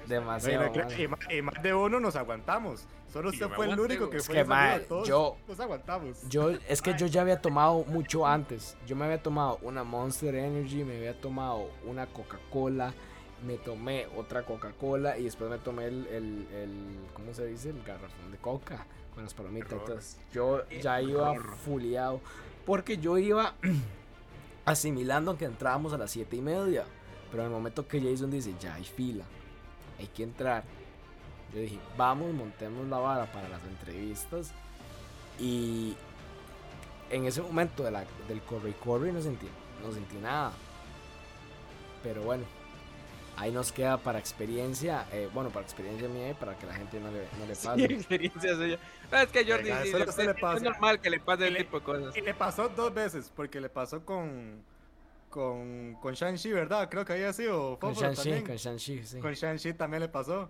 Demasiado.
Y, ma- más de uno nos aguantamos. Solo usted fue el único que
Es
fue.
que,
esa
mae,
duda, todos
yo-
Nos aguantamos.
Yo, es que yo ya había tomado mucho antes. Yo me había tomado una Monster Energy, me había tomado una Coca-Cola, me tomé otra Coca-Cola y después me tomé el, el, el- ¿cómo se dice? El garrafón de Coca con las palomitas.
Error.
Entonces yo ya iba fuleado porque yo iba asimilando que entrábamos a las siete y media. Pero en el momento que Jason dice, ya hay fila, hay que entrar. Yo dije, vamos, montemos la vara para las entrevistas. Y en ese momento de la, del corre y corre no sentí, no sentí nada. Pero bueno, ahí nos queda para experiencia, eh, bueno, para experiencia mía y para que la gente no le, no le
Sí,
pase.
experiencia suya. No, es que Jordi
Venga,
sí,
eso
le-
no se le
es normal que le pase
le-
tipo de cosas.
Y le pasó dos veces, porque le pasó con. Con, con Shang-Chi, ¿verdad? Creo que había sido.
Con Shang-Chi, con Shang-Chi, sí.
Con Shang-Chi también le pasó.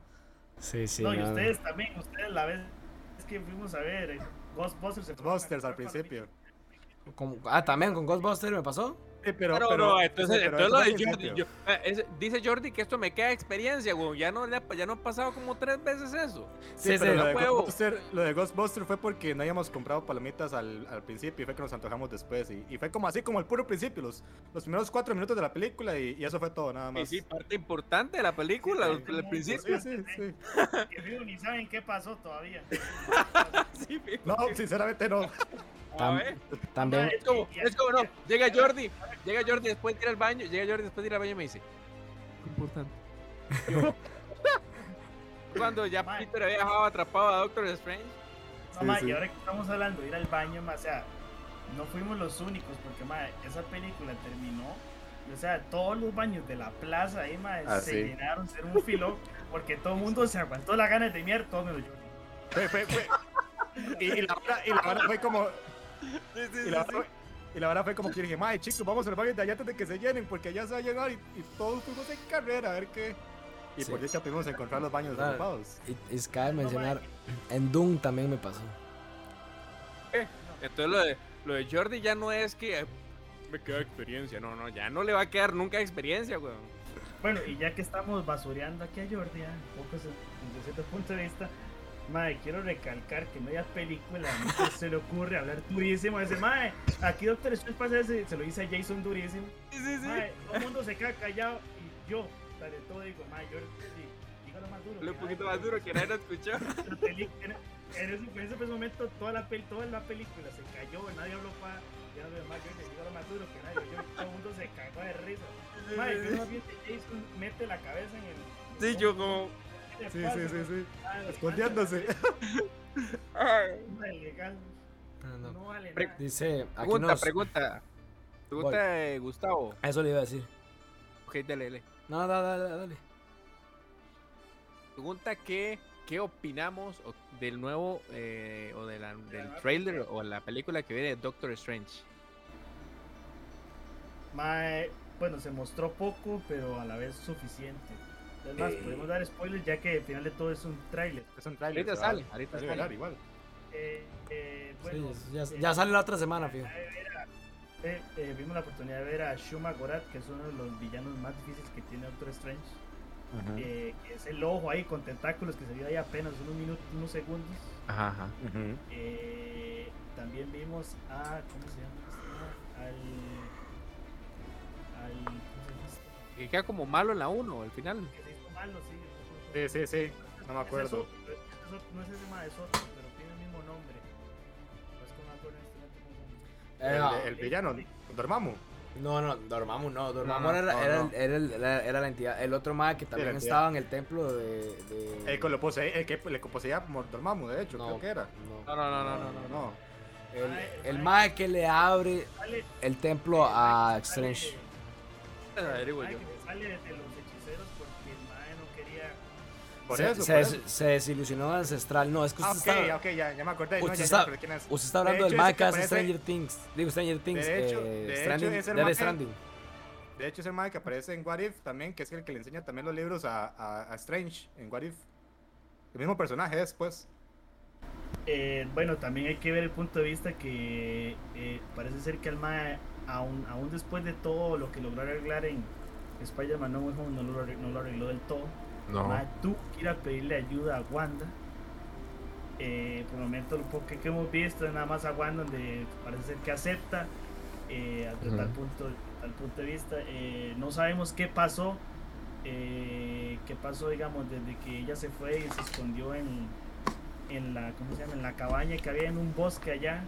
Sí, sí.
no, y ustedes también, ustedes la vez es que fuimos a ver eh, Ghostbusters.
Ghostbusters al principio.
Ah, también con Ghostbusters me pasó.
Sí, pero,
Pero,
pero,
no, entonces,
pero
entonces lo Jordi, yo- es- dice Jordi que esto me queda experiencia, güey. Ya no, ya no ha pasado como tres veces eso.
Sí,
Sí,
pero
sí,
lo, de. Ghostbuster, lo de Ghostbuster fue porque no habíamos comprado palomitas al, al principio y fue que nos antojamos después. Y, y fue como así, como el puro principio, los, los primeros cuatro minutos de la película y, y eso fue todo, nada
Y
más.
sí, parte importante de la película,
Sí,
el, principio.
sí, sí, sí.
Ni saben qué pasó todavía.
No, sinceramente no.
A
Tam-
ver.
también,
Es como, es como, no, llega Jordi, llega Jordi después de ir al baño, llega Jordi después de ir al baño y me dice, "Qué importante. Yo- Cuando ya. Peter había dejado atrapado a Doctor Strange.
No,
Sí,
y ahora que estamos hablando de ir al baño, ma, o sea, no fuimos los únicos, porque ma, esa película terminó. y, o sea, todos los baños de la plaza ahí, ma,
Ah,
se
sí.
llenaron, se un filo, porque todo el mundo se aguantó la gana de mirar, todo menos yo.
Fue, fue, fue. Y, y la hora, y la hora fue como. Y la, hora fue, y la hora fue como que dije, mae, chicos, vamos al baño de allá antes de que se llenen, porque allá se va a llenar y, y todos fuimos en carrera a ver qué. Y
Sí.
por dicha pudimos encontrar los baños
Claro.
ocupados.
y, y cabe mencionar, en Doom también me pasó.
Entonces lo de, lo de Jordi ya no es que eh, me queda experiencia, no, no, ya no le va a quedar nunca experiencia, güey.
Bueno, y ya que estamos basureando aquí a Jordi, un poco se- desde cierto punto de vista, Mae, quiero recalcar que media película a se le ocurre hablar durísimo. Ese Mae, aquí Doctor Strange pasa ese, se lo dice a Jason durísimo.
Sí, sí, sí.
Mae, todo el mundo se queda callado y yo, de todo digo, Mae, yo sí, dígalo más duro.
Hable un poquito más duro que nadie lo escuchó.
en, en ese, en ese momento toda la, pel- toda la película se cayó, nadie habló para ya lo demás, yo le digo lo más duro que nadie, yo, todo el mundo se cagó de risa. Mae, yo bien que Jason mete la cabeza en el...
Sí, yo como.
¿Qué le
Sí, sí, sí, sí.
Ah,
Escondiéndose.
No, ilegal,
No,
vale nada.
Dice, aquí
Pregunta,
nos-
pregunta. Pregunta de Gustavo.
Eso le iba a decir.
Ok, dale, dale.
No, dale, dale, dale.
Pregunta que ¿qué opinamos o- del nuevo eh, o de la- del trailer o la película que viene de Doctor Strange?
Bueno, se mostró poco, pero a la vez suficiente. Es más,
Eh.
podemos dar spoilers ya que al final de todo es un tráiler.
Es un trailer.
Ahorita sale, ahorita sale.
revelar igual.
Eh, eh,
Sí, ya,
eh,
ya sale la otra semana, fijo.
eh, eh, vimos la oportunidad de ver a Shuma Gorath, que es uno de los villanos más difíciles que tiene Doctor Strange. Eh, que es el ojo ahí con tentáculos que se vio ahí apenas unos minutos, unos segundos.
Ajá.
Eh, también vimos a. ¿Cómo se llama? este? Al. Al. ¿Cómo se llama este?
Que queda como malo en la 1 al final.
Que se hizo malo, sí.
Sí, sí, sí. No me
es
acuerdo.
es no es ese mae, es otro, pero tiene el mismo nombre. Que no me acuerdo en este momento.
Eh,
El, el villano, Dormammu.
No, no, Dormammu no. Dormammu
no,
era,
no,
era,
no.
Era, el- era- era la entidad. El otro más que también
entidad.
estaba en el templo de. de-
El que lo posee, el que le poseía Dormammu, de hecho,
No,
creo que era.
no.
No, no, no, no, no, no.
No.
El, el
mae,
mae que le abre
sale-
el templo a
sale
Strange.
de- que me sale
Por
se,
eso,
se
por
des-
eso.
se desilusionó de Ancestral. No, es que
Ah,
usted
ok,
está.
ok, ya, ya me acordé. no,
Usted
ya- ya
está,
quién es.
usted está hablando
De
del que hace
parece-
Stranger Things. Digo, Stranger Things.
De hecho-
eh,
de hecho,
Stranding-
es el mae-
Stranding.
De hecho, es el mae que aparece en What If también, que es el que le enseña también los libros a, a, a Strange en What If. El mismo personaje es, pues.
Eh, bueno, también hay que ver el punto de vista que eh, parece ser que el mae, aún, aún después de todo lo que logró arreglar en Spider-Man No Way Home, no lo, arre- no lo arregló del todo. Tuvo que ir a pedirle ayuda a Wanda. Eh, por el momento, lo poco que hemos visto es nada más a Wanda, donde parece ser que acepta. eh, tal, punto, tal punto de vista. Eh, no sabemos qué pasó. eh, qué pasó, digamos, desde que ella se fue y se escondió en, en la, ¿cómo se llama? En la cabaña que había en un bosque allá.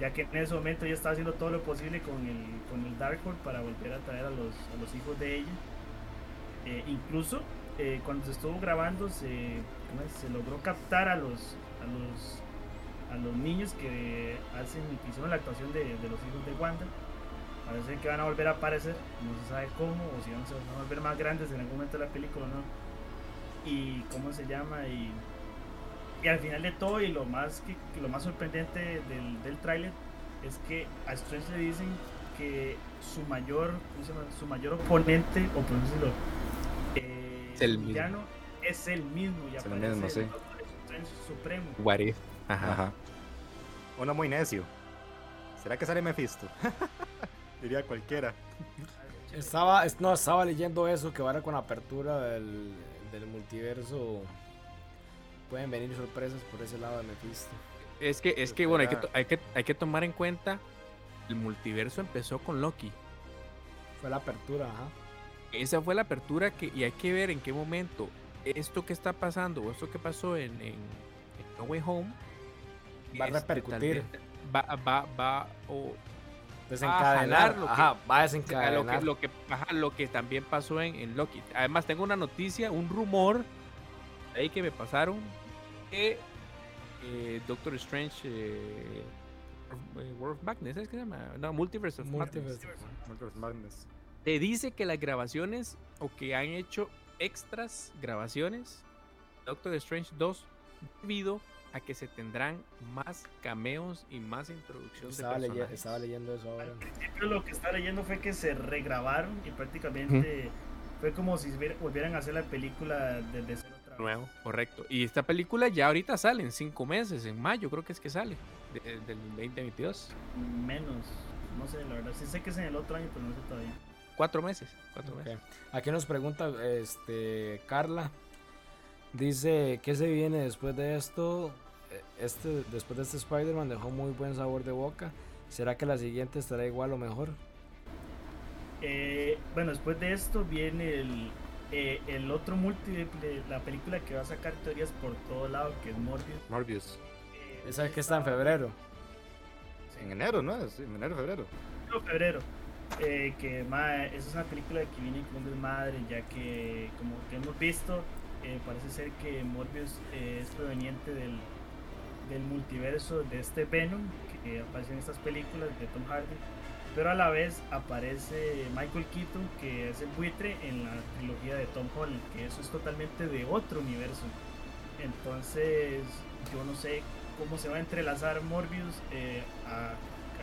Ya que en ese momento ella estaba haciendo todo lo posible con el, con el Darkhold para volver a traer a los, a los hijos de ella. Incluso eh, cuando se estuvo grabando se, logró captar a los, a los a los niños que hacen hicieron la actuación de, los hijos de Wanda. Parece que van a volver a aparecer, no se sabe cómo, o si van a, volver más grandes en algún momento de la película o no. Y cómo se llama, y, y al final de todo, y lo más, que, lo más sorprendente del, del tráiler es que a Strange le dicen que su mayor. Su mayor oponente, o por decirlo,
Es el
villano es el mismo, y
Es el
aparece
mismo, sí.
el Supremo.
What if? Ajá.
Ajá. Uno muy necio. ¿Será que sale Mephisto? Diría cualquiera.
Estaba, es- no, estaba leyendo eso que ahora con la apertura del, del multiverso pueden venir sorpresas por ese lado de Mephisto.
Es que, es que bueno, hay que, hay, que, hay que tomar en cuenta, el multiverso empezó con Loki.
Fue la apertura, ajá.
Esa fue la apertura que, y hay que ver en qué momento esto que está pasando o esto que pasó en, en, en No Way Home
Va a repercutir.
Va, va, va, o
Desencadenar,
jalar lo que-
ajá, va a
a
desencadenar.
lo que, lo que, ajá, lo que también pasó en, en Loki. Además, tengo una noticia, un rumor ahí que me pasaron que eh, Doctor Strange, eh, eh, World of Madness, ¿sabes qué se llama? No, Multiverse of Madness.
Multiverse.
Multiverse Madness.
Te dice que las grabaciones o que han hecho extras grabaciones Doctor Strange 2 debido a que se tendrán más cameos y más introducción de
Estaba, estaba leyendo eso ahora.
Al principio lo que estaba leyendo fue que se regrabaron y prácticamente fue como si volvieran a hacer la película desde cero otra vez.
Nuevo, correcto. Y esta película ya ahorita sale en cinco meses, en mayo creo que es que sale, de- del 2022.
Menos, no sé, la verdad. Sí sé que es en el otro año, pero no sé todavía.
Cuatro meses, cuatro
Ok.
meses.
Aquí nos pregunta este Carla. Dice, ¿qué se viene después de esto? Eh, Este, después de este Spider-Man dejó muy buen sabor de boca. ¿Será que la siguiente estará igual o mejor?
Eh, bueno, después de esto viene el, eh, el otro múltiple, la película que va a sacar teorías por todo lado, que es Morbius.
Morbius.
Eh,
Esa que está en febrero.
En enero, ¿no? Es en enero, febrero.
No, febrero. Eh, que es una película que viene con un desmadre, ya que, como que hemos visto, eh, parece ser que Morbius eh, es proveniente del, del multiverso de este Venom que aparece en estas películas de Tom Hardy. Pero a la vez aparece Michael Keaton, que es el buitre en la trilogía de Tom Holland, que eso es totalmente de otro universo. Entonces, yo no sé cómo se va a entrelazar Morbius, eh, a,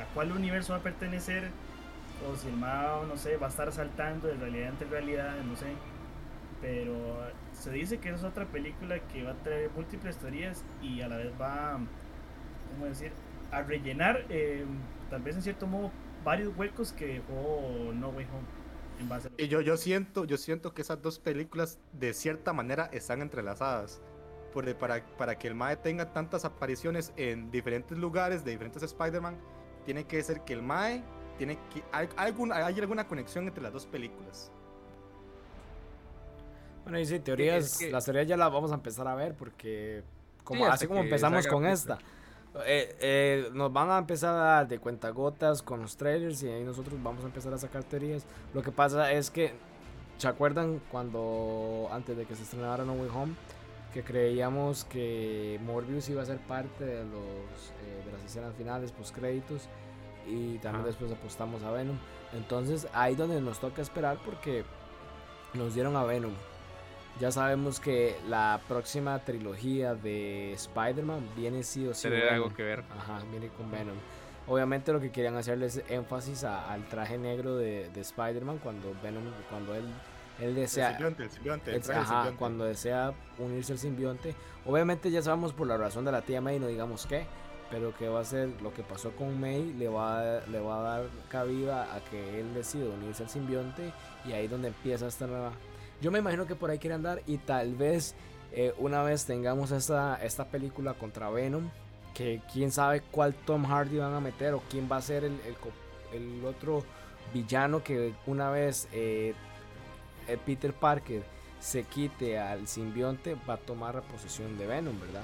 a, cuál universo va a pertenecer, o si el Mao, no sé, va a estar saltando de realidad entre realidad, no sé. Pero se dice que es otra película que va a traer múltiples teorías y a la vez va, ¿cómo decir?, a rellenar, eh, tal vez en cierto modo, varios huecos que dejó No Way Home. En base
y yo, yo, siento, yo siento que esas dos películas de cierta manera están entrelazadas porque para, para que el Mae tenga tantas apariciones en diferentes lugares de diferentes Spider-Man, tiene que ser que el Mae tiene que. Hay, alguna, hay alguna conexión entre las dos películas.
Bueno, y sí, teorías, las teorías ya las vamos a empezar a ver porque como, así como empezamos con esta. Eh, eh, nos van a empezar a dar de cuentagotas con los trailers y ahí nosotros vamos a empezar a sacar teorías. Lo que pasa es que, ¿se acuerdan cuando antes de que se estrenara No Way Home? Que creíamos que Morbius iba a ser parte de, los, eh, de las escenas finales, post créditos y también después apostamos a Venom. Entonces ahí donde nos toca esperar porque nos dieron a Venom. Ya sabemos que la próxima trilogía de Spider-Man viene sí o sí.
Tiene algo que ver.
Ajá, viene con Venom. Obviamente lo que querían hacerles énfasis al traje negro de, de Spider-Man cuando Venom, cuando él, él desea.
El simbionte, el simbionte, el
ajá,
simbionte.
cuando desea unirse al simbionte. Obviamente ya sabemos por la razón de la tía May, no digamos qué. Pero que va a ser lo que pasó con May, le va, a, le va a dar cabida a que él decida unirse al simbionte. Y ahí donde empieza esta nueva yo me imagino que por ahí quiere andar y tal vez eh, una vez tengamos esta, esta película contra Venom, que quién sabe cuál Tom Hardy van a meter o quién va a ser el, el, el otro villano que una vez eh, Peter Parker se quite al simbionte va a tomar la posesión de Venom, ¿verdad?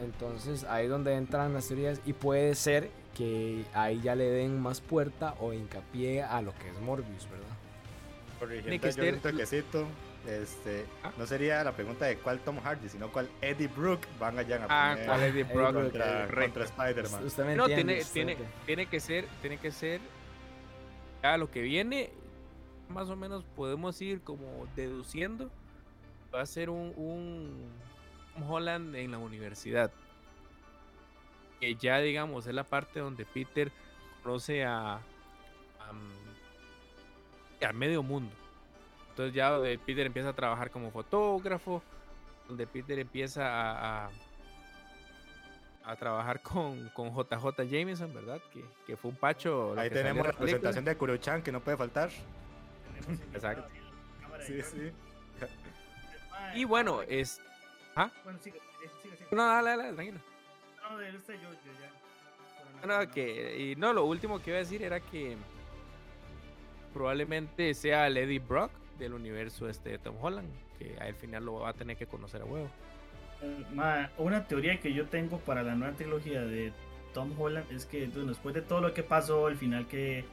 Entonces ahí es donde entran las teorías y puede ser que ahí ya le den más puerta o hincapié a lo que es Morbius, ¿verdad?
Corrigiendo un toquecito. Este, ¿Ah? No sería la pregunta de cuál Tom Hardy, sino cuál Eddie Brooke van allá a
ah, cuál Eddie Brooke
contra, contra Spider-Man.
No, tiene, tiene, tiene que ser, tiene que ser ya lo que viene, más o menos podemos ir como deduciendo. Va a ser un Holland en la universidad. Que ya digamos es la parte donde Peter conoce a, a al medio mundo. Entonces ya Peter empieza a trabajar como fotógrafo, donde Peter empieza a, a, a trabajar con, con, JJ Jameson, ¿verdad? Que, que fue un pacho.
Ahí tenemos la, la presentación de Kuruchan que no puede faltar.
Exacto.
Sí, sí.
Y bueno, es... ¿Ah?
Bueno, sigue, sigue, sigue.
No, dale, dale, tranquilo.
No, de este yo, yo ya.
No, que, y no, lo último que iba a decir era que probablemente sea Eddie Brock del universo este de Tom Holland, que al final lo va a tener que conocer a huevo.
Una teoría que yo tengo para la nueva trilogía de Tom Holland es que después de todo lo que pasó, el final que,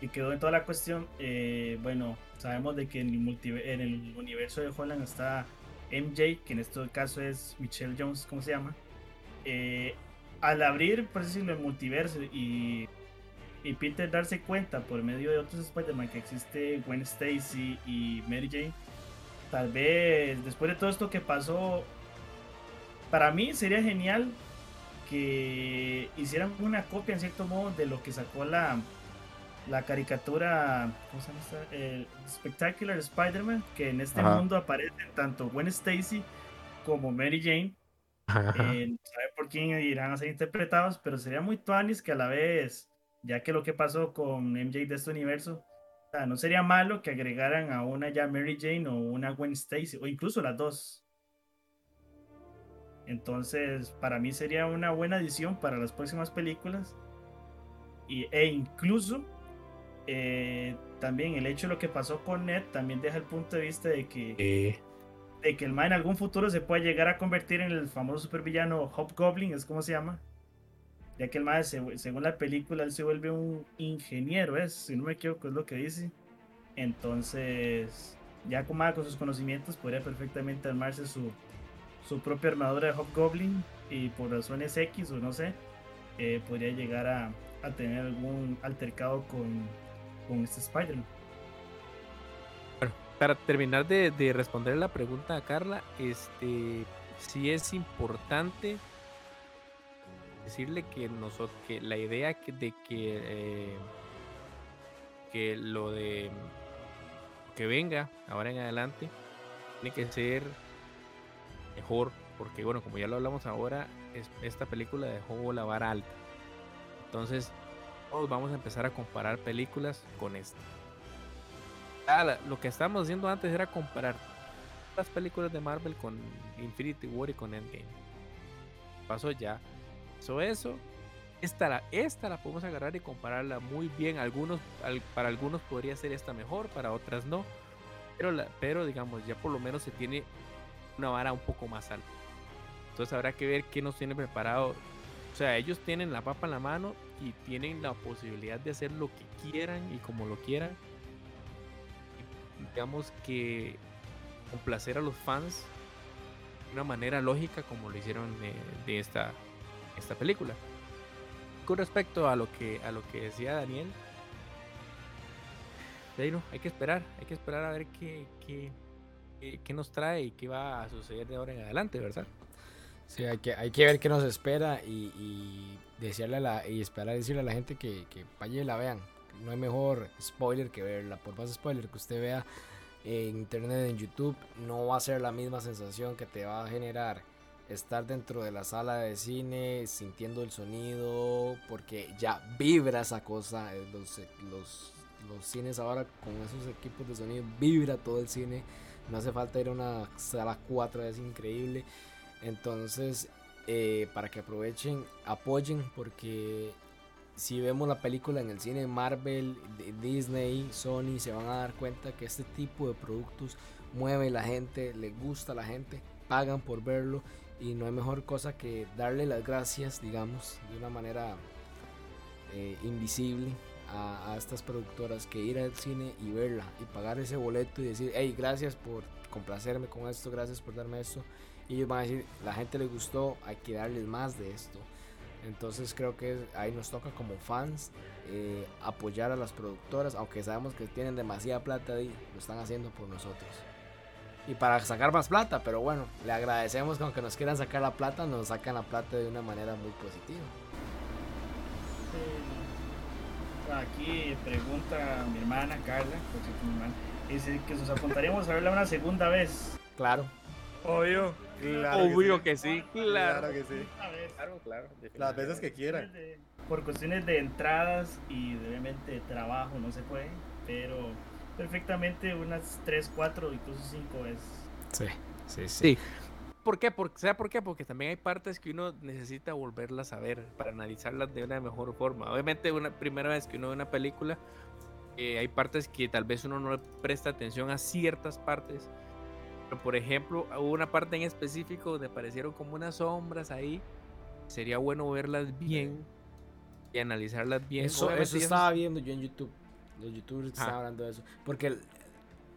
que quedó en toda la cuestión, eh, bueno, sabemos de que en el, en el universo de Holland está MJ, que en este caso es Michelle Jones, ¿cómo se llama? Eh, al abrir, por decirlo, el multiverso y y Peter darse cuenta por medio de otros Spider-Man que existe Gwen Stacy y Mary Jane, tal vez después de todo esto que pasó, para mí sería genial que hicieran una copia en cierto modo de lo que sacó la, la caricatura, ¿cómo se llama? El Spectacular Spider-Man, que en este Ajá. mundo aparecen tanto Gwen Stacy como Mary Jane. Eh, no sabe por quién irán a ser interpretados, pero sería muy tuanis que a la vez ya que lo que pasó con MJ de este universo, o sea, no sería malo que agregaran a una ya Mary Jane o una Gwen Stacy, o incluso las dos. Entonces, para mí sería una buena adición para las próximas películas. Y, e incluso, eh, también el hecho de lo que pasó con Ned también deja el punto de vista de que, eh. de que el man en algún futuro se pueda llegar a convertir en el famoso supervillano Hobgoblin, es como se llama ya que el mae, según la película, él se vuelve un ingeniero, es, si no me equivoco, es lo que dice. Entonces, ya con, con sus conocimientos, podría perfectamente armarse su, su propia armadura de Hobgoblin y por razones X o no sé, eh, podría llegar a, a, tener algún altercado con, con este Spider-Man.
Bueno, para terminar de, de responder la pregunta a Carla, este sí es importante decirle que nosotros que la idea de que eh, que lo de que venga ahora en adelante tiene que ser mejor porque bueno como ya lo hablamos ahora es- esta película dejó la vara alta entonces todos vamos a empezar a comparar películas con esta Ah, lo que estábamos haciendo antes era comparar las películas de Marvel con Infinity War y con Endgame pasó ya pasó eso esta la, esta la podemos agarrar y compararla muy bien. Algunos, al- para algunos podría ser esta mejor, para otras no. Pero, la, pero digamos, ya por lo menos se tiene una vara un poco más alta. Entonces habrá que ver qué nos tiene preparado. O sea, ellos tienen la papa en la mano y tienen la posibilidad de hacer lo que quieran y como lo quieran. Digamos que complacer a los fans de una manera lógica como lo hicieron de, esta, esta película con respecto a lo que a lo que decía Daniel hay que esperar hay que esperar a ver qué, qué, qué- qué nos trae y qué va a suceder de ahora en adelante verdad
Sí, hay que, hay que ver qué nos espera y, y a la, y esperar a decirle a la gente que, que vaya y la vean. No hay mejor spoiler que verla. Por más spoiler que usted vea en internet, en YouTube, no va a ser la misma sensación que te va a generar estar dentro de la sala de cine, sintiendo el sonido, porque ya vibra esa cosa. eh, Los, los, los cines ahora con esos equipos de sonido, vibra todo el cine. No hace falta ir a una sala 4, es increíble. Entonces, eh, para que aprovechen, apoyen, porque si vemos la película en el cine Marvel, Disney, Sony, se van a dar cuenta que este tipo de productos mueve la gente, le gusta a la gente, pagan por verlo y no hay mejor cosa que darle las gracias, digamos, de una manera eh, invisible a, a estas productoras que ir al cine y verla y pagar ese boleto y decir, hey, gracias por complacerme con esto, gracias por darme esto. Y ellos van a decir, la gente le gustó, hay que darles más de esto. Entonces creo que ahí nos toca como fans eh, apoyar a las productoras, aunque sabemos que tienen demasiada plata y lo están haciendo por nosotros. Y para sacar más plata, pero bueno, le agradecemos que aunque nos quieran sacar la plata, nos sacan la plata de una manera muy positiva.
Aquí pregunta mi hermana Carla, mi hermana, dice que nos apuntaríamos a verla una segunda vez.
Claro.
obvio
Claro que
obvio
sí.
que sí claro,
Claro que sí.
claro claro
Las veces que quieran.
Por cuestiones de entradas y de, obviamente de trabajo no se puede, pero perfectamente unas 3, 4, incluso 5 veces.
Sí, sí,
Sí. ¿Por qué? Por, ¿Sabe por qué? Porque también hay partes que uno necesita volverlas a ver para analizarlas de una mejor forma. Obviamente, una primera vez que uno ve una película, eh, hay partes que tal vez uno no le presta atención a ciertas partes. Por ejemplo, hubo una parte en específico donde aparecieron como unas sombras ahí. Sería bueno verlas bien y analizarlas bien.
Eso, eso estaba viendo yo en YouTube. Los youtubers estaban hablando de eso. Porque el-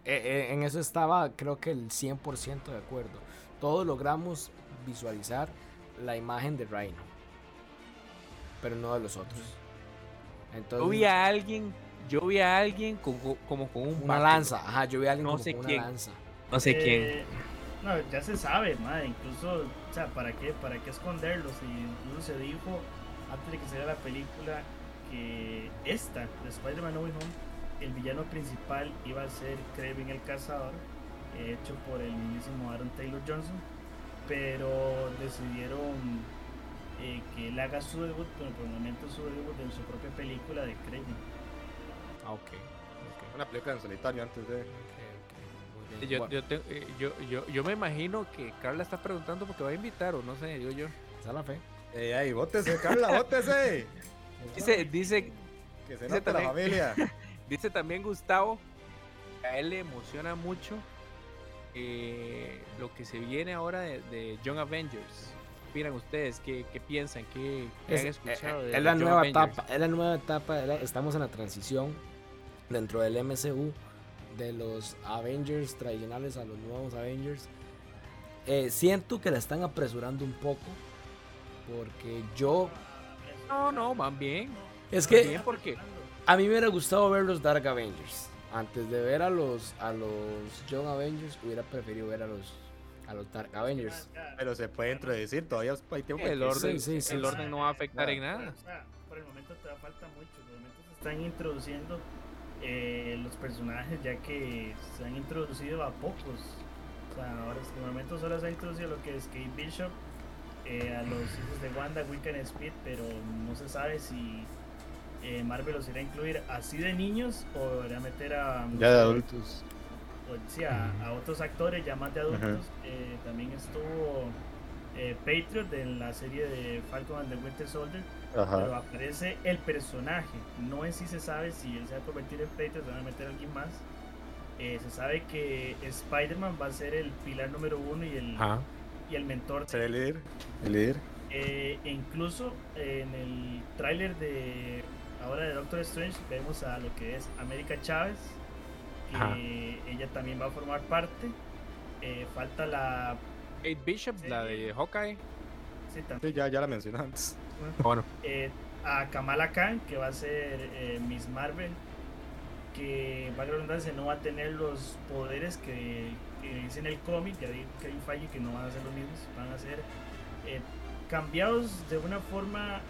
eh, eh, en eso estaba, creo que el 100% de acuerdo. Todos logramos visualizar la imagen de Rhino. Pero no de los otros. Entonces,
Yo vi a alguien, yo vi a alguien con- con- como con un
una
bate,
lanza. Ajá, yo vi a alguien
No
como
sé
con
quién.
una lanza.
No sé quién.
Eh, No, ya se sabe, madre. Incluso, o sea, ¿para qué, ¿para qué esconderlo? Si incluso se dijo antes de que saliera la película que esta, de Spider-Man No Way Home, el villano principal iba a ser Kraven el Cazador, hecho por el mismísimo Aaron Taylor Johnson, pero decidieron eh, que él haga su debut, pero por el momento su debut en su propia película de Kraven.
Ah, ok.
Una película en solitario antes de.
Yo, yo, te- eh, yo, yo, yo me imagino que Carla está preguntando porque va a invitar o no sé, digo yo.
Esa es la fe.
Ey, ey, bótese, Carla, bótese.
Dice, dice,
Que se
dice
note la familia.
dice también Gustavo, que a él le emociona mucho eh, lo que se viene ahora de, de Young Avengers. ¿Qué opinan ustedes? ¿Qué, qué piensan? ¿Qué, qué han
Es,
escuchado?
eh,
de-
es la nueva
Avengers?
etapa, es la nueva etapa, es la- estamos en la transición dentro del MCU de los Avengers tradicionales a los nuevos Avengers. Eh, siento que la están apresurando un poco porque yo
No, no, van bien.
es
Van
que
bien porque
a mí me hubiera gustado ver los Dark Avengers antes de ver a los a los Young Avengers hubiera preferido ver a los a los Dark Avengers.
Pero se puede introducir, todavía hay tiempo.
El orden,
Sí, sí, sí,
el
sí.
orden no va a afectar en nada.
O sea, por el momento todavía falta mucho. Por el momento se están introduciendo eh, los personajes ya que se han introducido a pocos. O sea, ahora es- de momento solo se ha introducido lo que es Kate Bishop, eh, a los hijos de Wanda, Wiccan Speed, pero no se sabe si eh, Marvel los irá a incluir así de niños o irá a meter a, no
Ya de adultos.
o- sí, a, a otros actores ya más de adultos. También estuvo Patriot en la serie de Falcon and the Winter Soldier. Pero
Ajá.
aparece el personaje. No en sí se sabe si él se va a convertir en Patriot o van a meter a alguien más. Eh, se sabe que Spider-Man va a ser el pilar número uno y el,
Ajá.
y el mentor.
Ser el líder. El líder.
Eh, e incluso en el tráiler de ahora de Doctor Strange vemos a lo que es América Chávez, que
Ajá.
ella también va a formar parte. Eh, falta la
Kate Bishop, la de Hawkeye.
Sí, también,
Sí, ya, ya la mencioné antes.
Bueno,
eh, a Kamala Khan, que va a ser eh, Miss Marvel, que va a redundancia no va a tener los poderes que, que dice en el cómic, que hay, que hay un fallo que no van a ser los mismos, van a ser eh, cambiados de una forma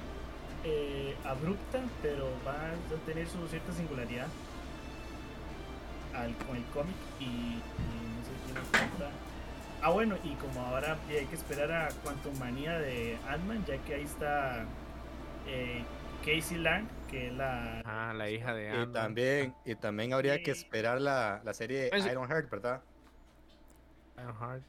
eh, abrupta, pero van a tener su cierta singularidad al, con el cómic y, y no sé quién. Ah, bueno, y como ahora hay que esperar a Quantum Manía de Ant-Man, ya que ahí está eh, Casey Lang, que es la.
ah, la hija de
Y
Ant-Man.
también, y también habría que esperar la, la serie
Eso-
Iron Heart, ¿verdad?
Ironheart.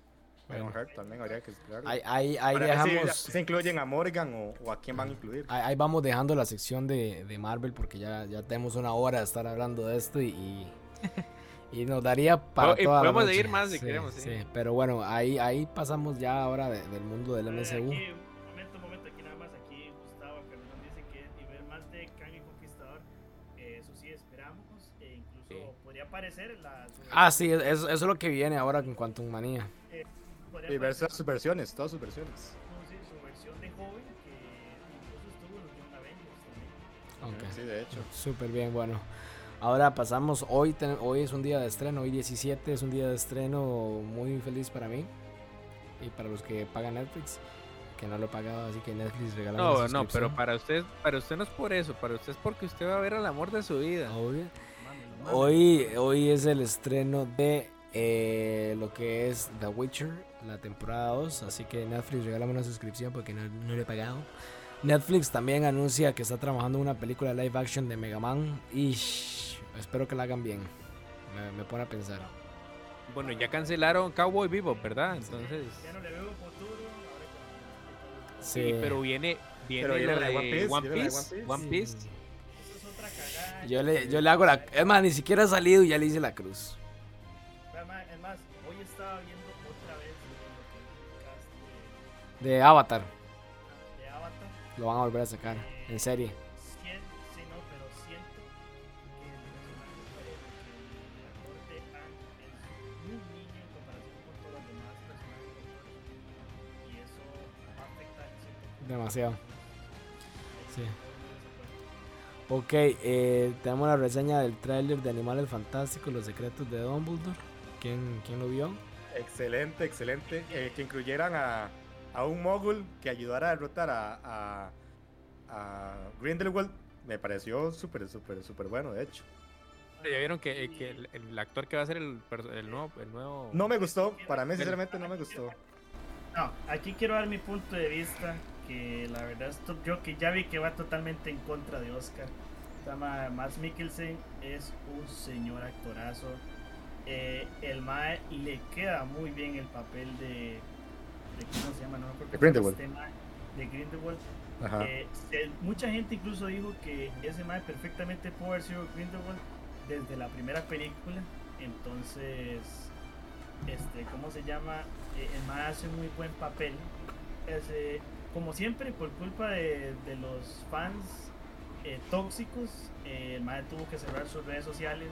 Iron Heart también habría que esperarla.
Ahí, ahí,
si
dejamos.
se incluyen a Morgan o, o a quién van a incluir.
Ahí, ahí vamos dejando la sección de, de Marvel porque ya, ya tenemos una hora de estar hablando de esto y, y, y nos daría para
y
toda la
podemos
noche.
seguir más si queremos, sí.
Pero bueno, ahí, ahí pasamos ya ahora de- del mundo del MCU.
Aquí, un momento, un momento, aquí nada más, aquí Gustavo Cardenal dice que y ver más de Kang el Conquistador, eh, eso sí esperamos, e incluso
Sí.
podría aparecer la.
Ah, sí, eso, eso es lo que viene ahora con Quantum Manía.
eh,
Y
aparecer
sus versiones, todas sus versiones.
sí, su versión de joven, que incluso estuvo en los Young Avengers también.
Ok.
Sí, de hecho.
Súper bien, bueno. Ahora pasamos, hoy, ten- hoy es un día de estreno, hoy 17 es un día de estreno muy feliz para mí y para los que pagan Netflix, que no lo he pagado, así que Netflix regala
No, no, pero para usted, para usted no es por eso, para usted es porque usted va a ver al amor de su vida.
Obvio. Hoy, hoy es el estreno de eh, lo que es The Witcher, la temporada 2. Así que Netflix regálame una suscripción porque no, no le he pagado. Netflix también anuncia que está trabajando en una película live action de Mega Man. Y espero que la hagan bien. Me, me pone a pensar.
Bueno, ya cancelaron Cowboy Vivo, ¿verdad? Entonces,
Ya no le veo futuro.
Sí,
sí, pero viene, viene
Pero viene
lo
la
de
One Piece,
One
viene la de
Piece.
One
One Piece.
Sí.
Eso es otra cagada.
Yo le, yo le hago la. Es más, ni siquiera ha salido y ya le hice la cruz.
Es más, hoy estaba viendo otra vez lo que es el cast
De Avatar.
de, de Avatar.
Lo van a volver a sacar. En serie. Demasiado. Sí. Ok, eh, tenemos la reseña del tráiler de Animales Fantásticos, Los Secretos de Dumbledore. ¿Quién, quién lo vio?
Excelente, excelente. Eh, que incluyeran a, a un mogul que ayudara a derrotar a, a, a Grindelwald. Me pareció súper, súper, súper bueno, de hecho.
Ya vieron que, que el, el actor que va a ser el, el nuevo, el nuevo.
No me gustó, para mí sinceramente no me gustó.
No, aquí quiero dar mi punto de vista, que la verdad esto, yo que ya vi que va totalmente en contra de Oscar. Se llama Max Mikkelsen, es un señor actorazo. Eh, el Mae le queda muy bien el papel de, de ¿cómo se llama? No acuerdo
De Grindelwald.
este mae, de Grindelwald. Eh, se- mucha gente incluso dijo que ese Mae perfectamente pudo haber sido Grindelwald desde la primera película. Entonces, este, ¿cómo se llama? Eh, el Mae hace muy buen papel. Es, eh, como siempre, por culpa de, de los fans eh, tóxicos, eh, el Mae tuvo que cerrar sus redes sociales.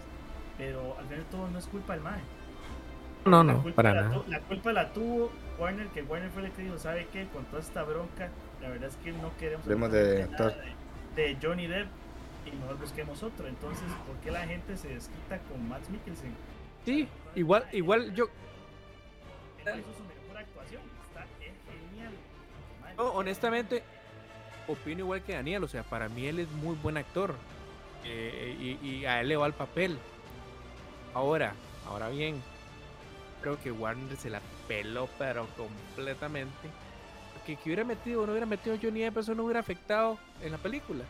Pero al final todo no es culpa del Mae.
No, no, para
la
nada.
La culpa la tuvo Warner, que Warner fue el que dijo, ¿sabe qué? Con toda esta bronca, la verdad es que no queremos
Hablemos de
nada de, de Johnny Depp y mejor busquemos otro. Entonces, ¿por qué la gente se desquita con Max Mikkelsen?
Sí, igual, igual yo.
Él hizo su
No, honestamente, opino igual que Daniel. O sea, para mí él es muy buen actor. eh, y, a él le va el papel. Ahora, ahora bien, creo que Warner se la peló, pero completamente. Que, que hubiera metido o no hubiera metido Johnny Depp, eso no hubiera afectado en la película.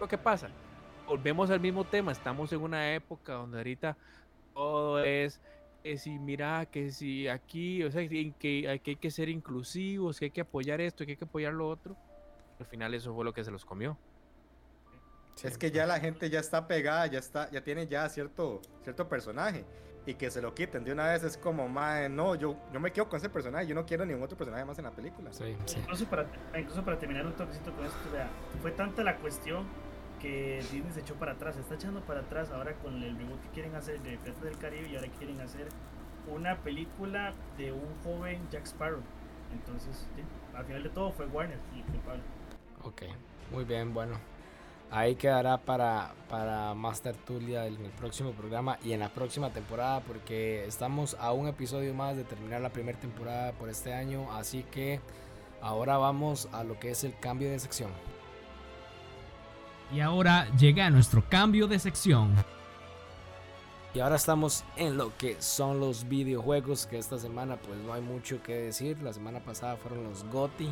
Lo que pasa, volvemos al mismo tema. Estamos en una época donde ahorita todo es que si mira, que si aquí, o sea, que, hay que hay que ser inclusivos, que hay que apoyar esto, que hay que apoyar lo otro. Al final eso fue lo que se los comió.
Es que ya la gente ya está pegada, ya está, ya tiene ya cierto, cierto personaje. Y que se lo quiten de una vez es como, mae, no, yo, yo me quedo con ese personaje, yo no quiero ningún otro personaje más en la película.
Sí, sí.
Incluso para, incluso para terminar un toquecito con esto, o sea, fue tanta la cuestión que Disney se echó para atrás, se está echando para atrás ahora con el reboot que quieren hacer de Piratas del Caribe y ahora quieren hacer una película de un joven Jack Sparrow. Entonces, al final de todo fue Warner el culpable.
Ok, muy bien, bueno. Ahí quedará para, para más tertulia en el próximo programa y en la próxima temporada porque estamos a un episodio más de terminar la primera temporada por este año. Así que ahora vamos a lo que es el cambio de sección.
Y ahora llega nuestro cambio de sección.
Y ahora estamos en lo que son los videojuegos, que esta semana pues no hay mucho que decir. La semana pasada fueron los GOTY.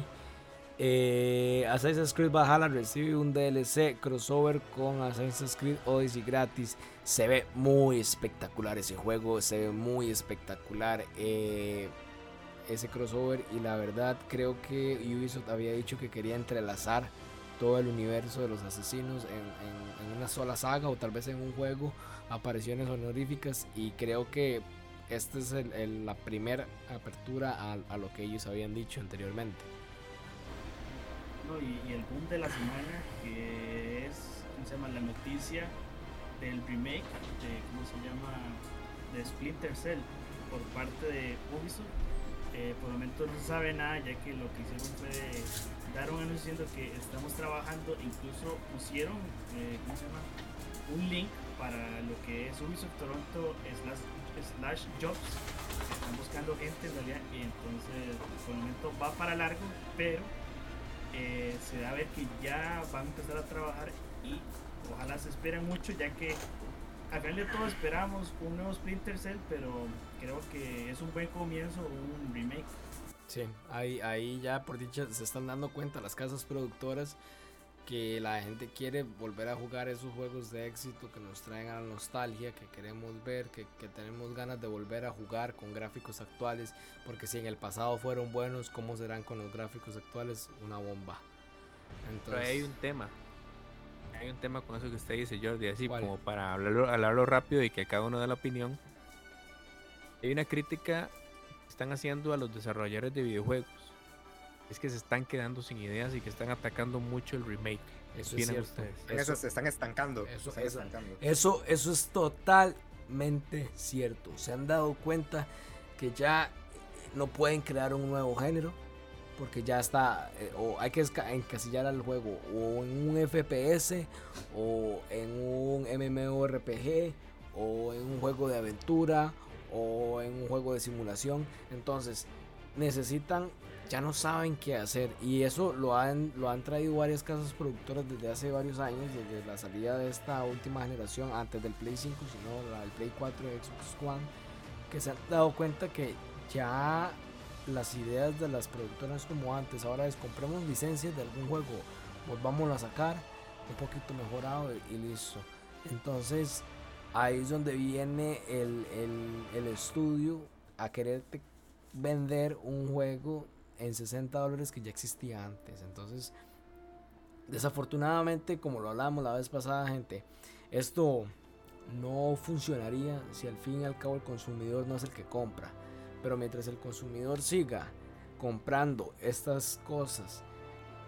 Eh, Assassin's Creed Valhalla recibe un DLC crossover con Assassin's Creed Odyssey gratis. Se ve muy espectacular ese juego, se ve muy espectacular eh, ese crossover y la verdad creo que Ubisoft había dicho que quería entrelazar todo el universo de los asesinos en, una sola saga o tal vez en un juego, apariciones honoríficas y creo que esta es el- el- la primera apertura a, lo que ellos habían dicho anteriormente.
¿no? Y, el boom de la semana, que es, ¿cómo se llama? La noticia del remake de, ¿cómo se llama? De Splinter Cell por parte de Ubisoft. Eh, por el momento no se sabe nada, ya que lo que hicieron fue dar un anuncio diciendo que estamos trabajando, incluso pusieron, eh, ¿cómo se llama? Un link para lo que es Ubisoft Toronto slash, slash jobs. Están buscando gente en realidad y entonces por el momento va para largo, pero eh, se da a ver que ya van a empezar a trabajar y ojalá se esperen mucho ya que al final de todo esperamos un nuevo Splinter Cell pero creo que es un buen comienzo un remake
Sí, ahí, ahí ya por dicha se están dando cuenta las casas productoras que la gente quiere volver a jugar esos juegos de éxito que nos traen a la nostalgia, que queremos ver, que, que tenemos ganas de volver a jugar con gráficos actuales, porque si en el pasado fueron buenos, ¿cómo serán con los gráficos actuales? Una bomba.
Pero ahí hay
Entonces,
un tema. Hay un tema con eso que usted dice, Jordi, así
¿Cuál?
como para hablarlo, hablarlo rápido y que cada uno dé la opinión. Hay una crítica están haciendo a los desarrolladores de videojuegos. Es que se están quedando sin ideas y que están atacando mucho el remake.
Eso es
¿Opinan
cierto.
ustedes?
En eso se están estancando.
Eso-
se están
eso-
estancando.
Eso, eso es totalmente cierto. Se han dado cuenta que ya eh, no pueden crear un nuevo género. Porque ya está, eh, o hay que encasillar al juego o en un FPS, o en un MMORPG, o en un juego de aventura, o en un juego de simulación. Entonces, necesitan, ya no saben qué hacer. Y eso lo han, lo han traído varias casas productoras desde hace varios años, desde la salida de esta última generación, antes del Play 5, sino la del Play 4 y Xbox One, que se han dado cuenta que ya las ideas de las productoras como antes, ahora es compremos licencias de algún juego, volvámoslo a sacar un poquito mejorado y listo. Entonces ahí es donde viene el, el- estudio a quererte vender un juego en 60 dólares que ya existía antes. Entonces, desafortunadamente, como lo hablamos la vez pasada, gente, esto no funcionaría si al fin y al cabo el consumidor no es el que compra. Pero mientras el consumidor siga comprando estas cosas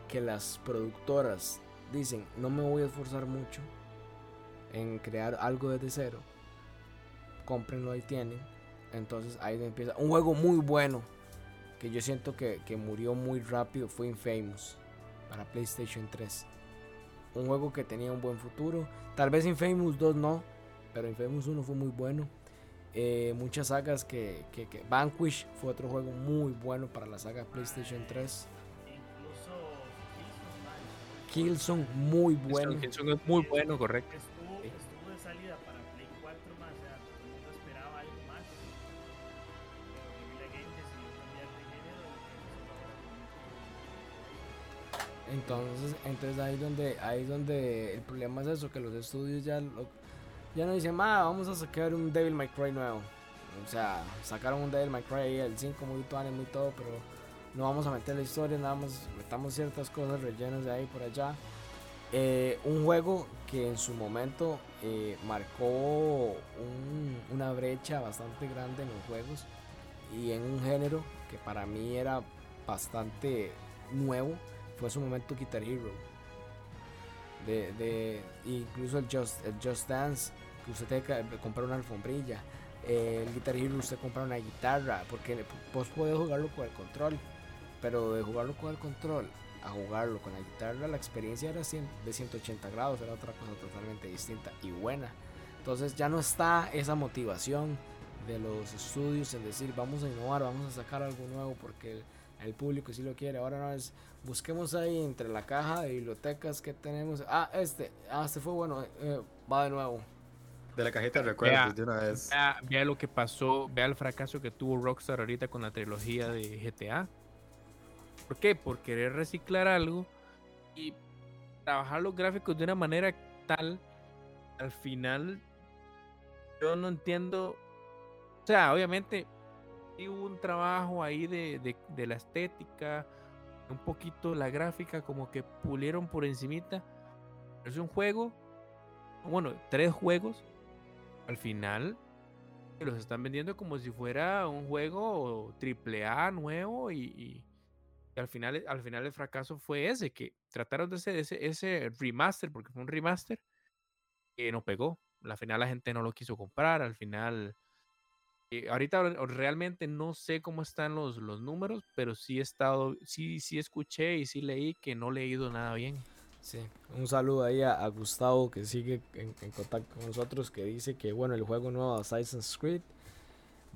que las productoras dicen, no me voy a esforzar mucho en crear algo desde cero, cómprenlo ahí tienen. Entonces ahí empieza. Un juego muy bueno que yo siento que, que murió muy rápido fue Infamous para PlayStation 3. Un juego que tenía un buen futuro. Tal vez Infamous 2 no, pero Infamous 1 fue muy bueno. Eh, muchas sagas que, que, que, Vanquish fue otro juego muy bueno para la saga PlayStation 3.
Incluso
Killzone muy bueno.
Killzone es muy bueno, correcto.
Entonces, entonces ahí donde ahí donde el problema es eso, que los estudios ya lo, ya no dicen, ah, vamos a sacar un Devil May Cry nuevo. O sea, sacaron un Devil May Cry el 5 muy tuane, muy todo, pero no vamos a meter la historia, nada más metamos ciertas cosas rellenas de ahí por allá. Eh, un juego que en su momento eh, marcó un- una brecha bastante grande en los juegos y en un género que para mí era bastante nuevo fue su momento Guitar Hero. De, de incluso el Just, el Just Dance que usted tiene que comprar una alfombrilla eh, el Guitar Hero usted compra una guitarra porque vos podés jugarlo con el control pero de jugarlo con el control a jugarlo con la guitarra la experiencia era de 180 grados era otra cosa totalmente distinta y buena. Entonces ya no está esa motivación de los estudios en decir vamos a innovar vamos a sacar algo nuevo porque el, público sí lo quiere ahora no es busquemos ahí entre la caja de bibliotecas que tenemos ah este ah este fue bueno eh, va de nuevo
De la cajita de recuerdos
Vea,
de una vez.
Vea, vea lo que pasó, vea el fracaso que tuvo Rockstar ahorita con la trilogía de GTA. ¿Por qué? Por querer reciclar algo y trabajar los gráficos de una manera tal, al final yo no entiendo. O sea, obviamente sí hubo un trabajo ahí de, de- la estética, un poquito la gráfica, como que pulieron por encimita. Es un juego, bueno, tres juegos al final que los están vendiendo como si fuera un juego triple A nuevo y al final al final el fracaso fue ese que trataron de hacer ese, ese remaster porque fue un remaster que no pegó al final la gente no lo quiso comprar al final eh, ahorita re- realmente no sé cómo están los, los números pero sí he estado sí sí escuché y sí leí que no le ha ido nada bien
Sí, un saludo ahí a, a Gustavo que sigue en, en contacto con nosotros, que dice que bueno, el juego nuevo de Assassin's Creed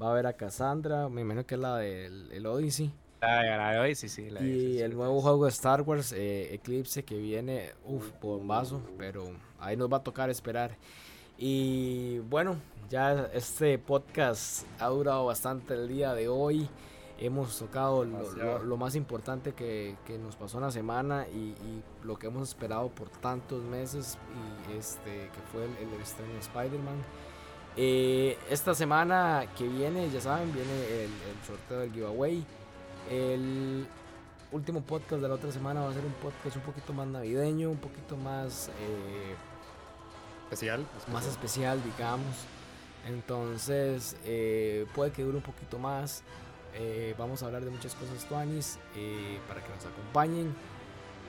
va a ver a Cassandra, me imagino que es la del el Odyssey.
La, la de hoy, sí, la
Y el nuevo juego de Star Wars, eh, Eclipse, que viene, uff, bombazo, pero ahí nos va a tocar esperar. Y bueno, ya este podcast ha durado bastante el día de hoy. Hemos tocado lo, lo-
Demasiado.
lo más importante que, que nos pasó en la semana y, y lo que hemos esperado por tantos meses, y este, que fue el, el estreno de Spider-Man. Eh, esta semana que viene, ya saben, viene el, el sorteo del giveaway. El último podcast de la otra semana va a ser un podcast un poquito más navideño, un poquito más, eh,
Especial.
más especial, digamos. Entonces, eh, puede que dure un poquito más. Eh, vamos a hablar de muchas cosas, Tuanis, eh, para que nos acompañen.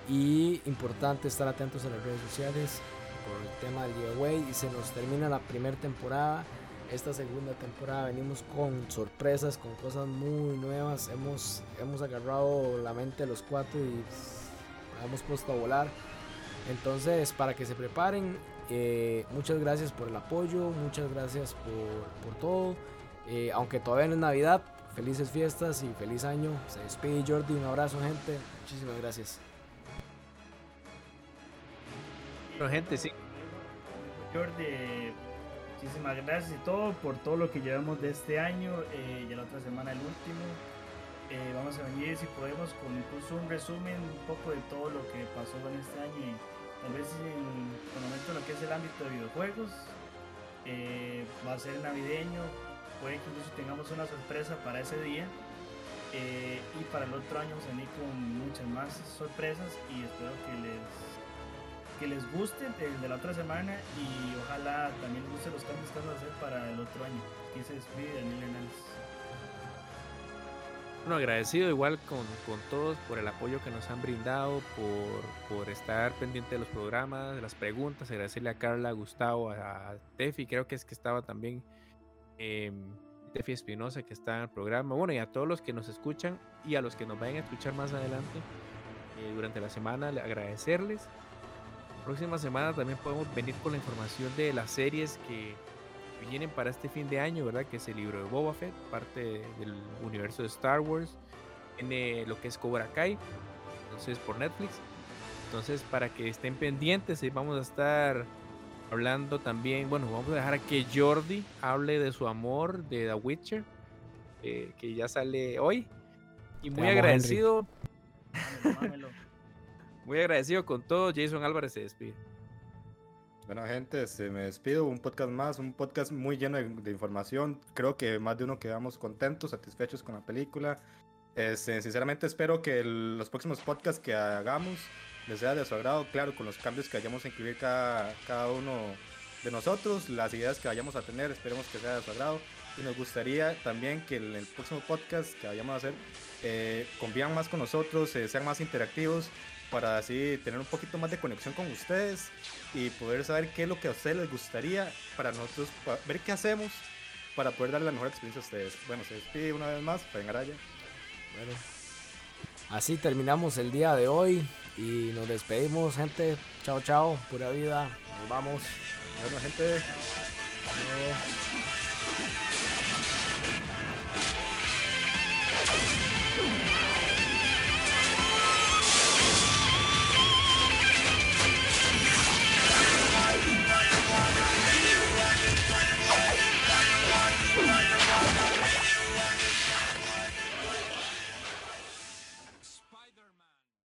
Y importante estar atentos a las redes sociales por el tema del giveaway. Y se nos termina la primera temporada. Esta segunda temporada venimos con sorpresas, con cosas muy nuevas. Hemos, hemos agarrado la mente de los cuatro y hemos puesto a volar. Entonces, para que se preparen, eh, muchas gracias por el apoyo, muchas gracias por, por todo. Eh, aunque todavía no es Navidad, felices fiestas y feliz año. Se despide Jordi, un abrazo gente, muchísimas gracias.
Bueno, gente, sí.
Jordi, muchísimas gracias y todo por todo lo que llevamos de este año. eh, ya la otra semana el último. Eh, vamos a venir si podemos con incluso un resumen un poco de todo lo que pasó en este año. y tal vez en el momento en lo que es el ámbito de videojuegos. eh, va a ser navideño. Puede que incluso tengamos una sorpresa para ese día. eh, y para el otro año venir con muchas más sorpresas y espero que les que les guste el de la otra semana y ojalá también guste los cambios que vamos a hacer para el otro año. Aquí se despide Daniel Hernández.
Bueno, agradecido igual con, con todos por el apoyo que nos han brindado, por, por estar pendiente de los programas, de las preguntas, agradecerle a Carla, a Gustavo, a, a Tefi, creo que es que estaba también em, Tefi Espinosa que está en el programa, bueno, y a todos los que nos escuchan y a los que nos vayan a escuchar más adelante eh, durante la semana, le- agradecerles. Próxima semana también podemos venir con la información de las series que vienen para este fin de año, ¿verdad? Que es el libro de Boba Fett, parte del universo de Star Wars. Tiene lo que es Cobra Kai, entonces por Netflix. Entonces, para que estén pendientes, eh, vamos a estar hablando también. Bueno, vamos a dejar a que Jordi hable de su amor de The Witcher, eh, que ya sale hoy. Y muy
amo,
agradecido. muy agradecido con todo. Jason Álvarez se despide.
Bueno, gente, se me despido. Un podcast más, un podcast muy lleno de, de información. Creo que más de uno quedamos contentos, satisfechos con la película. Este, sinceramente, espero que el- los próximos podcasts que hagamos les sea de su agrado. Claro, con los cambios que vayamos a incluir cada, cada uno de nosotros, las ideas que vayamos a tener, esperemos que sea de su agrado. Y nos gustaría también que en el próximo podcast que vayamos a hacer eh, convivan más con nosotros, eh, sean más interactivos para así tener un poquito más de conexión con ustedes y poder saber qué es lo que a ustedes les gustaría para nosotros, ver qué hacemos para poder darle la mejor experiencia a ustedes. Bueno, se despide una vez más, Fabián Araya.
Bueno, así terminamos el día de hoy y nos despedimos, gente. Chao, chao, pura vida. Nos vamos.
Bueno, gente.
Adiós.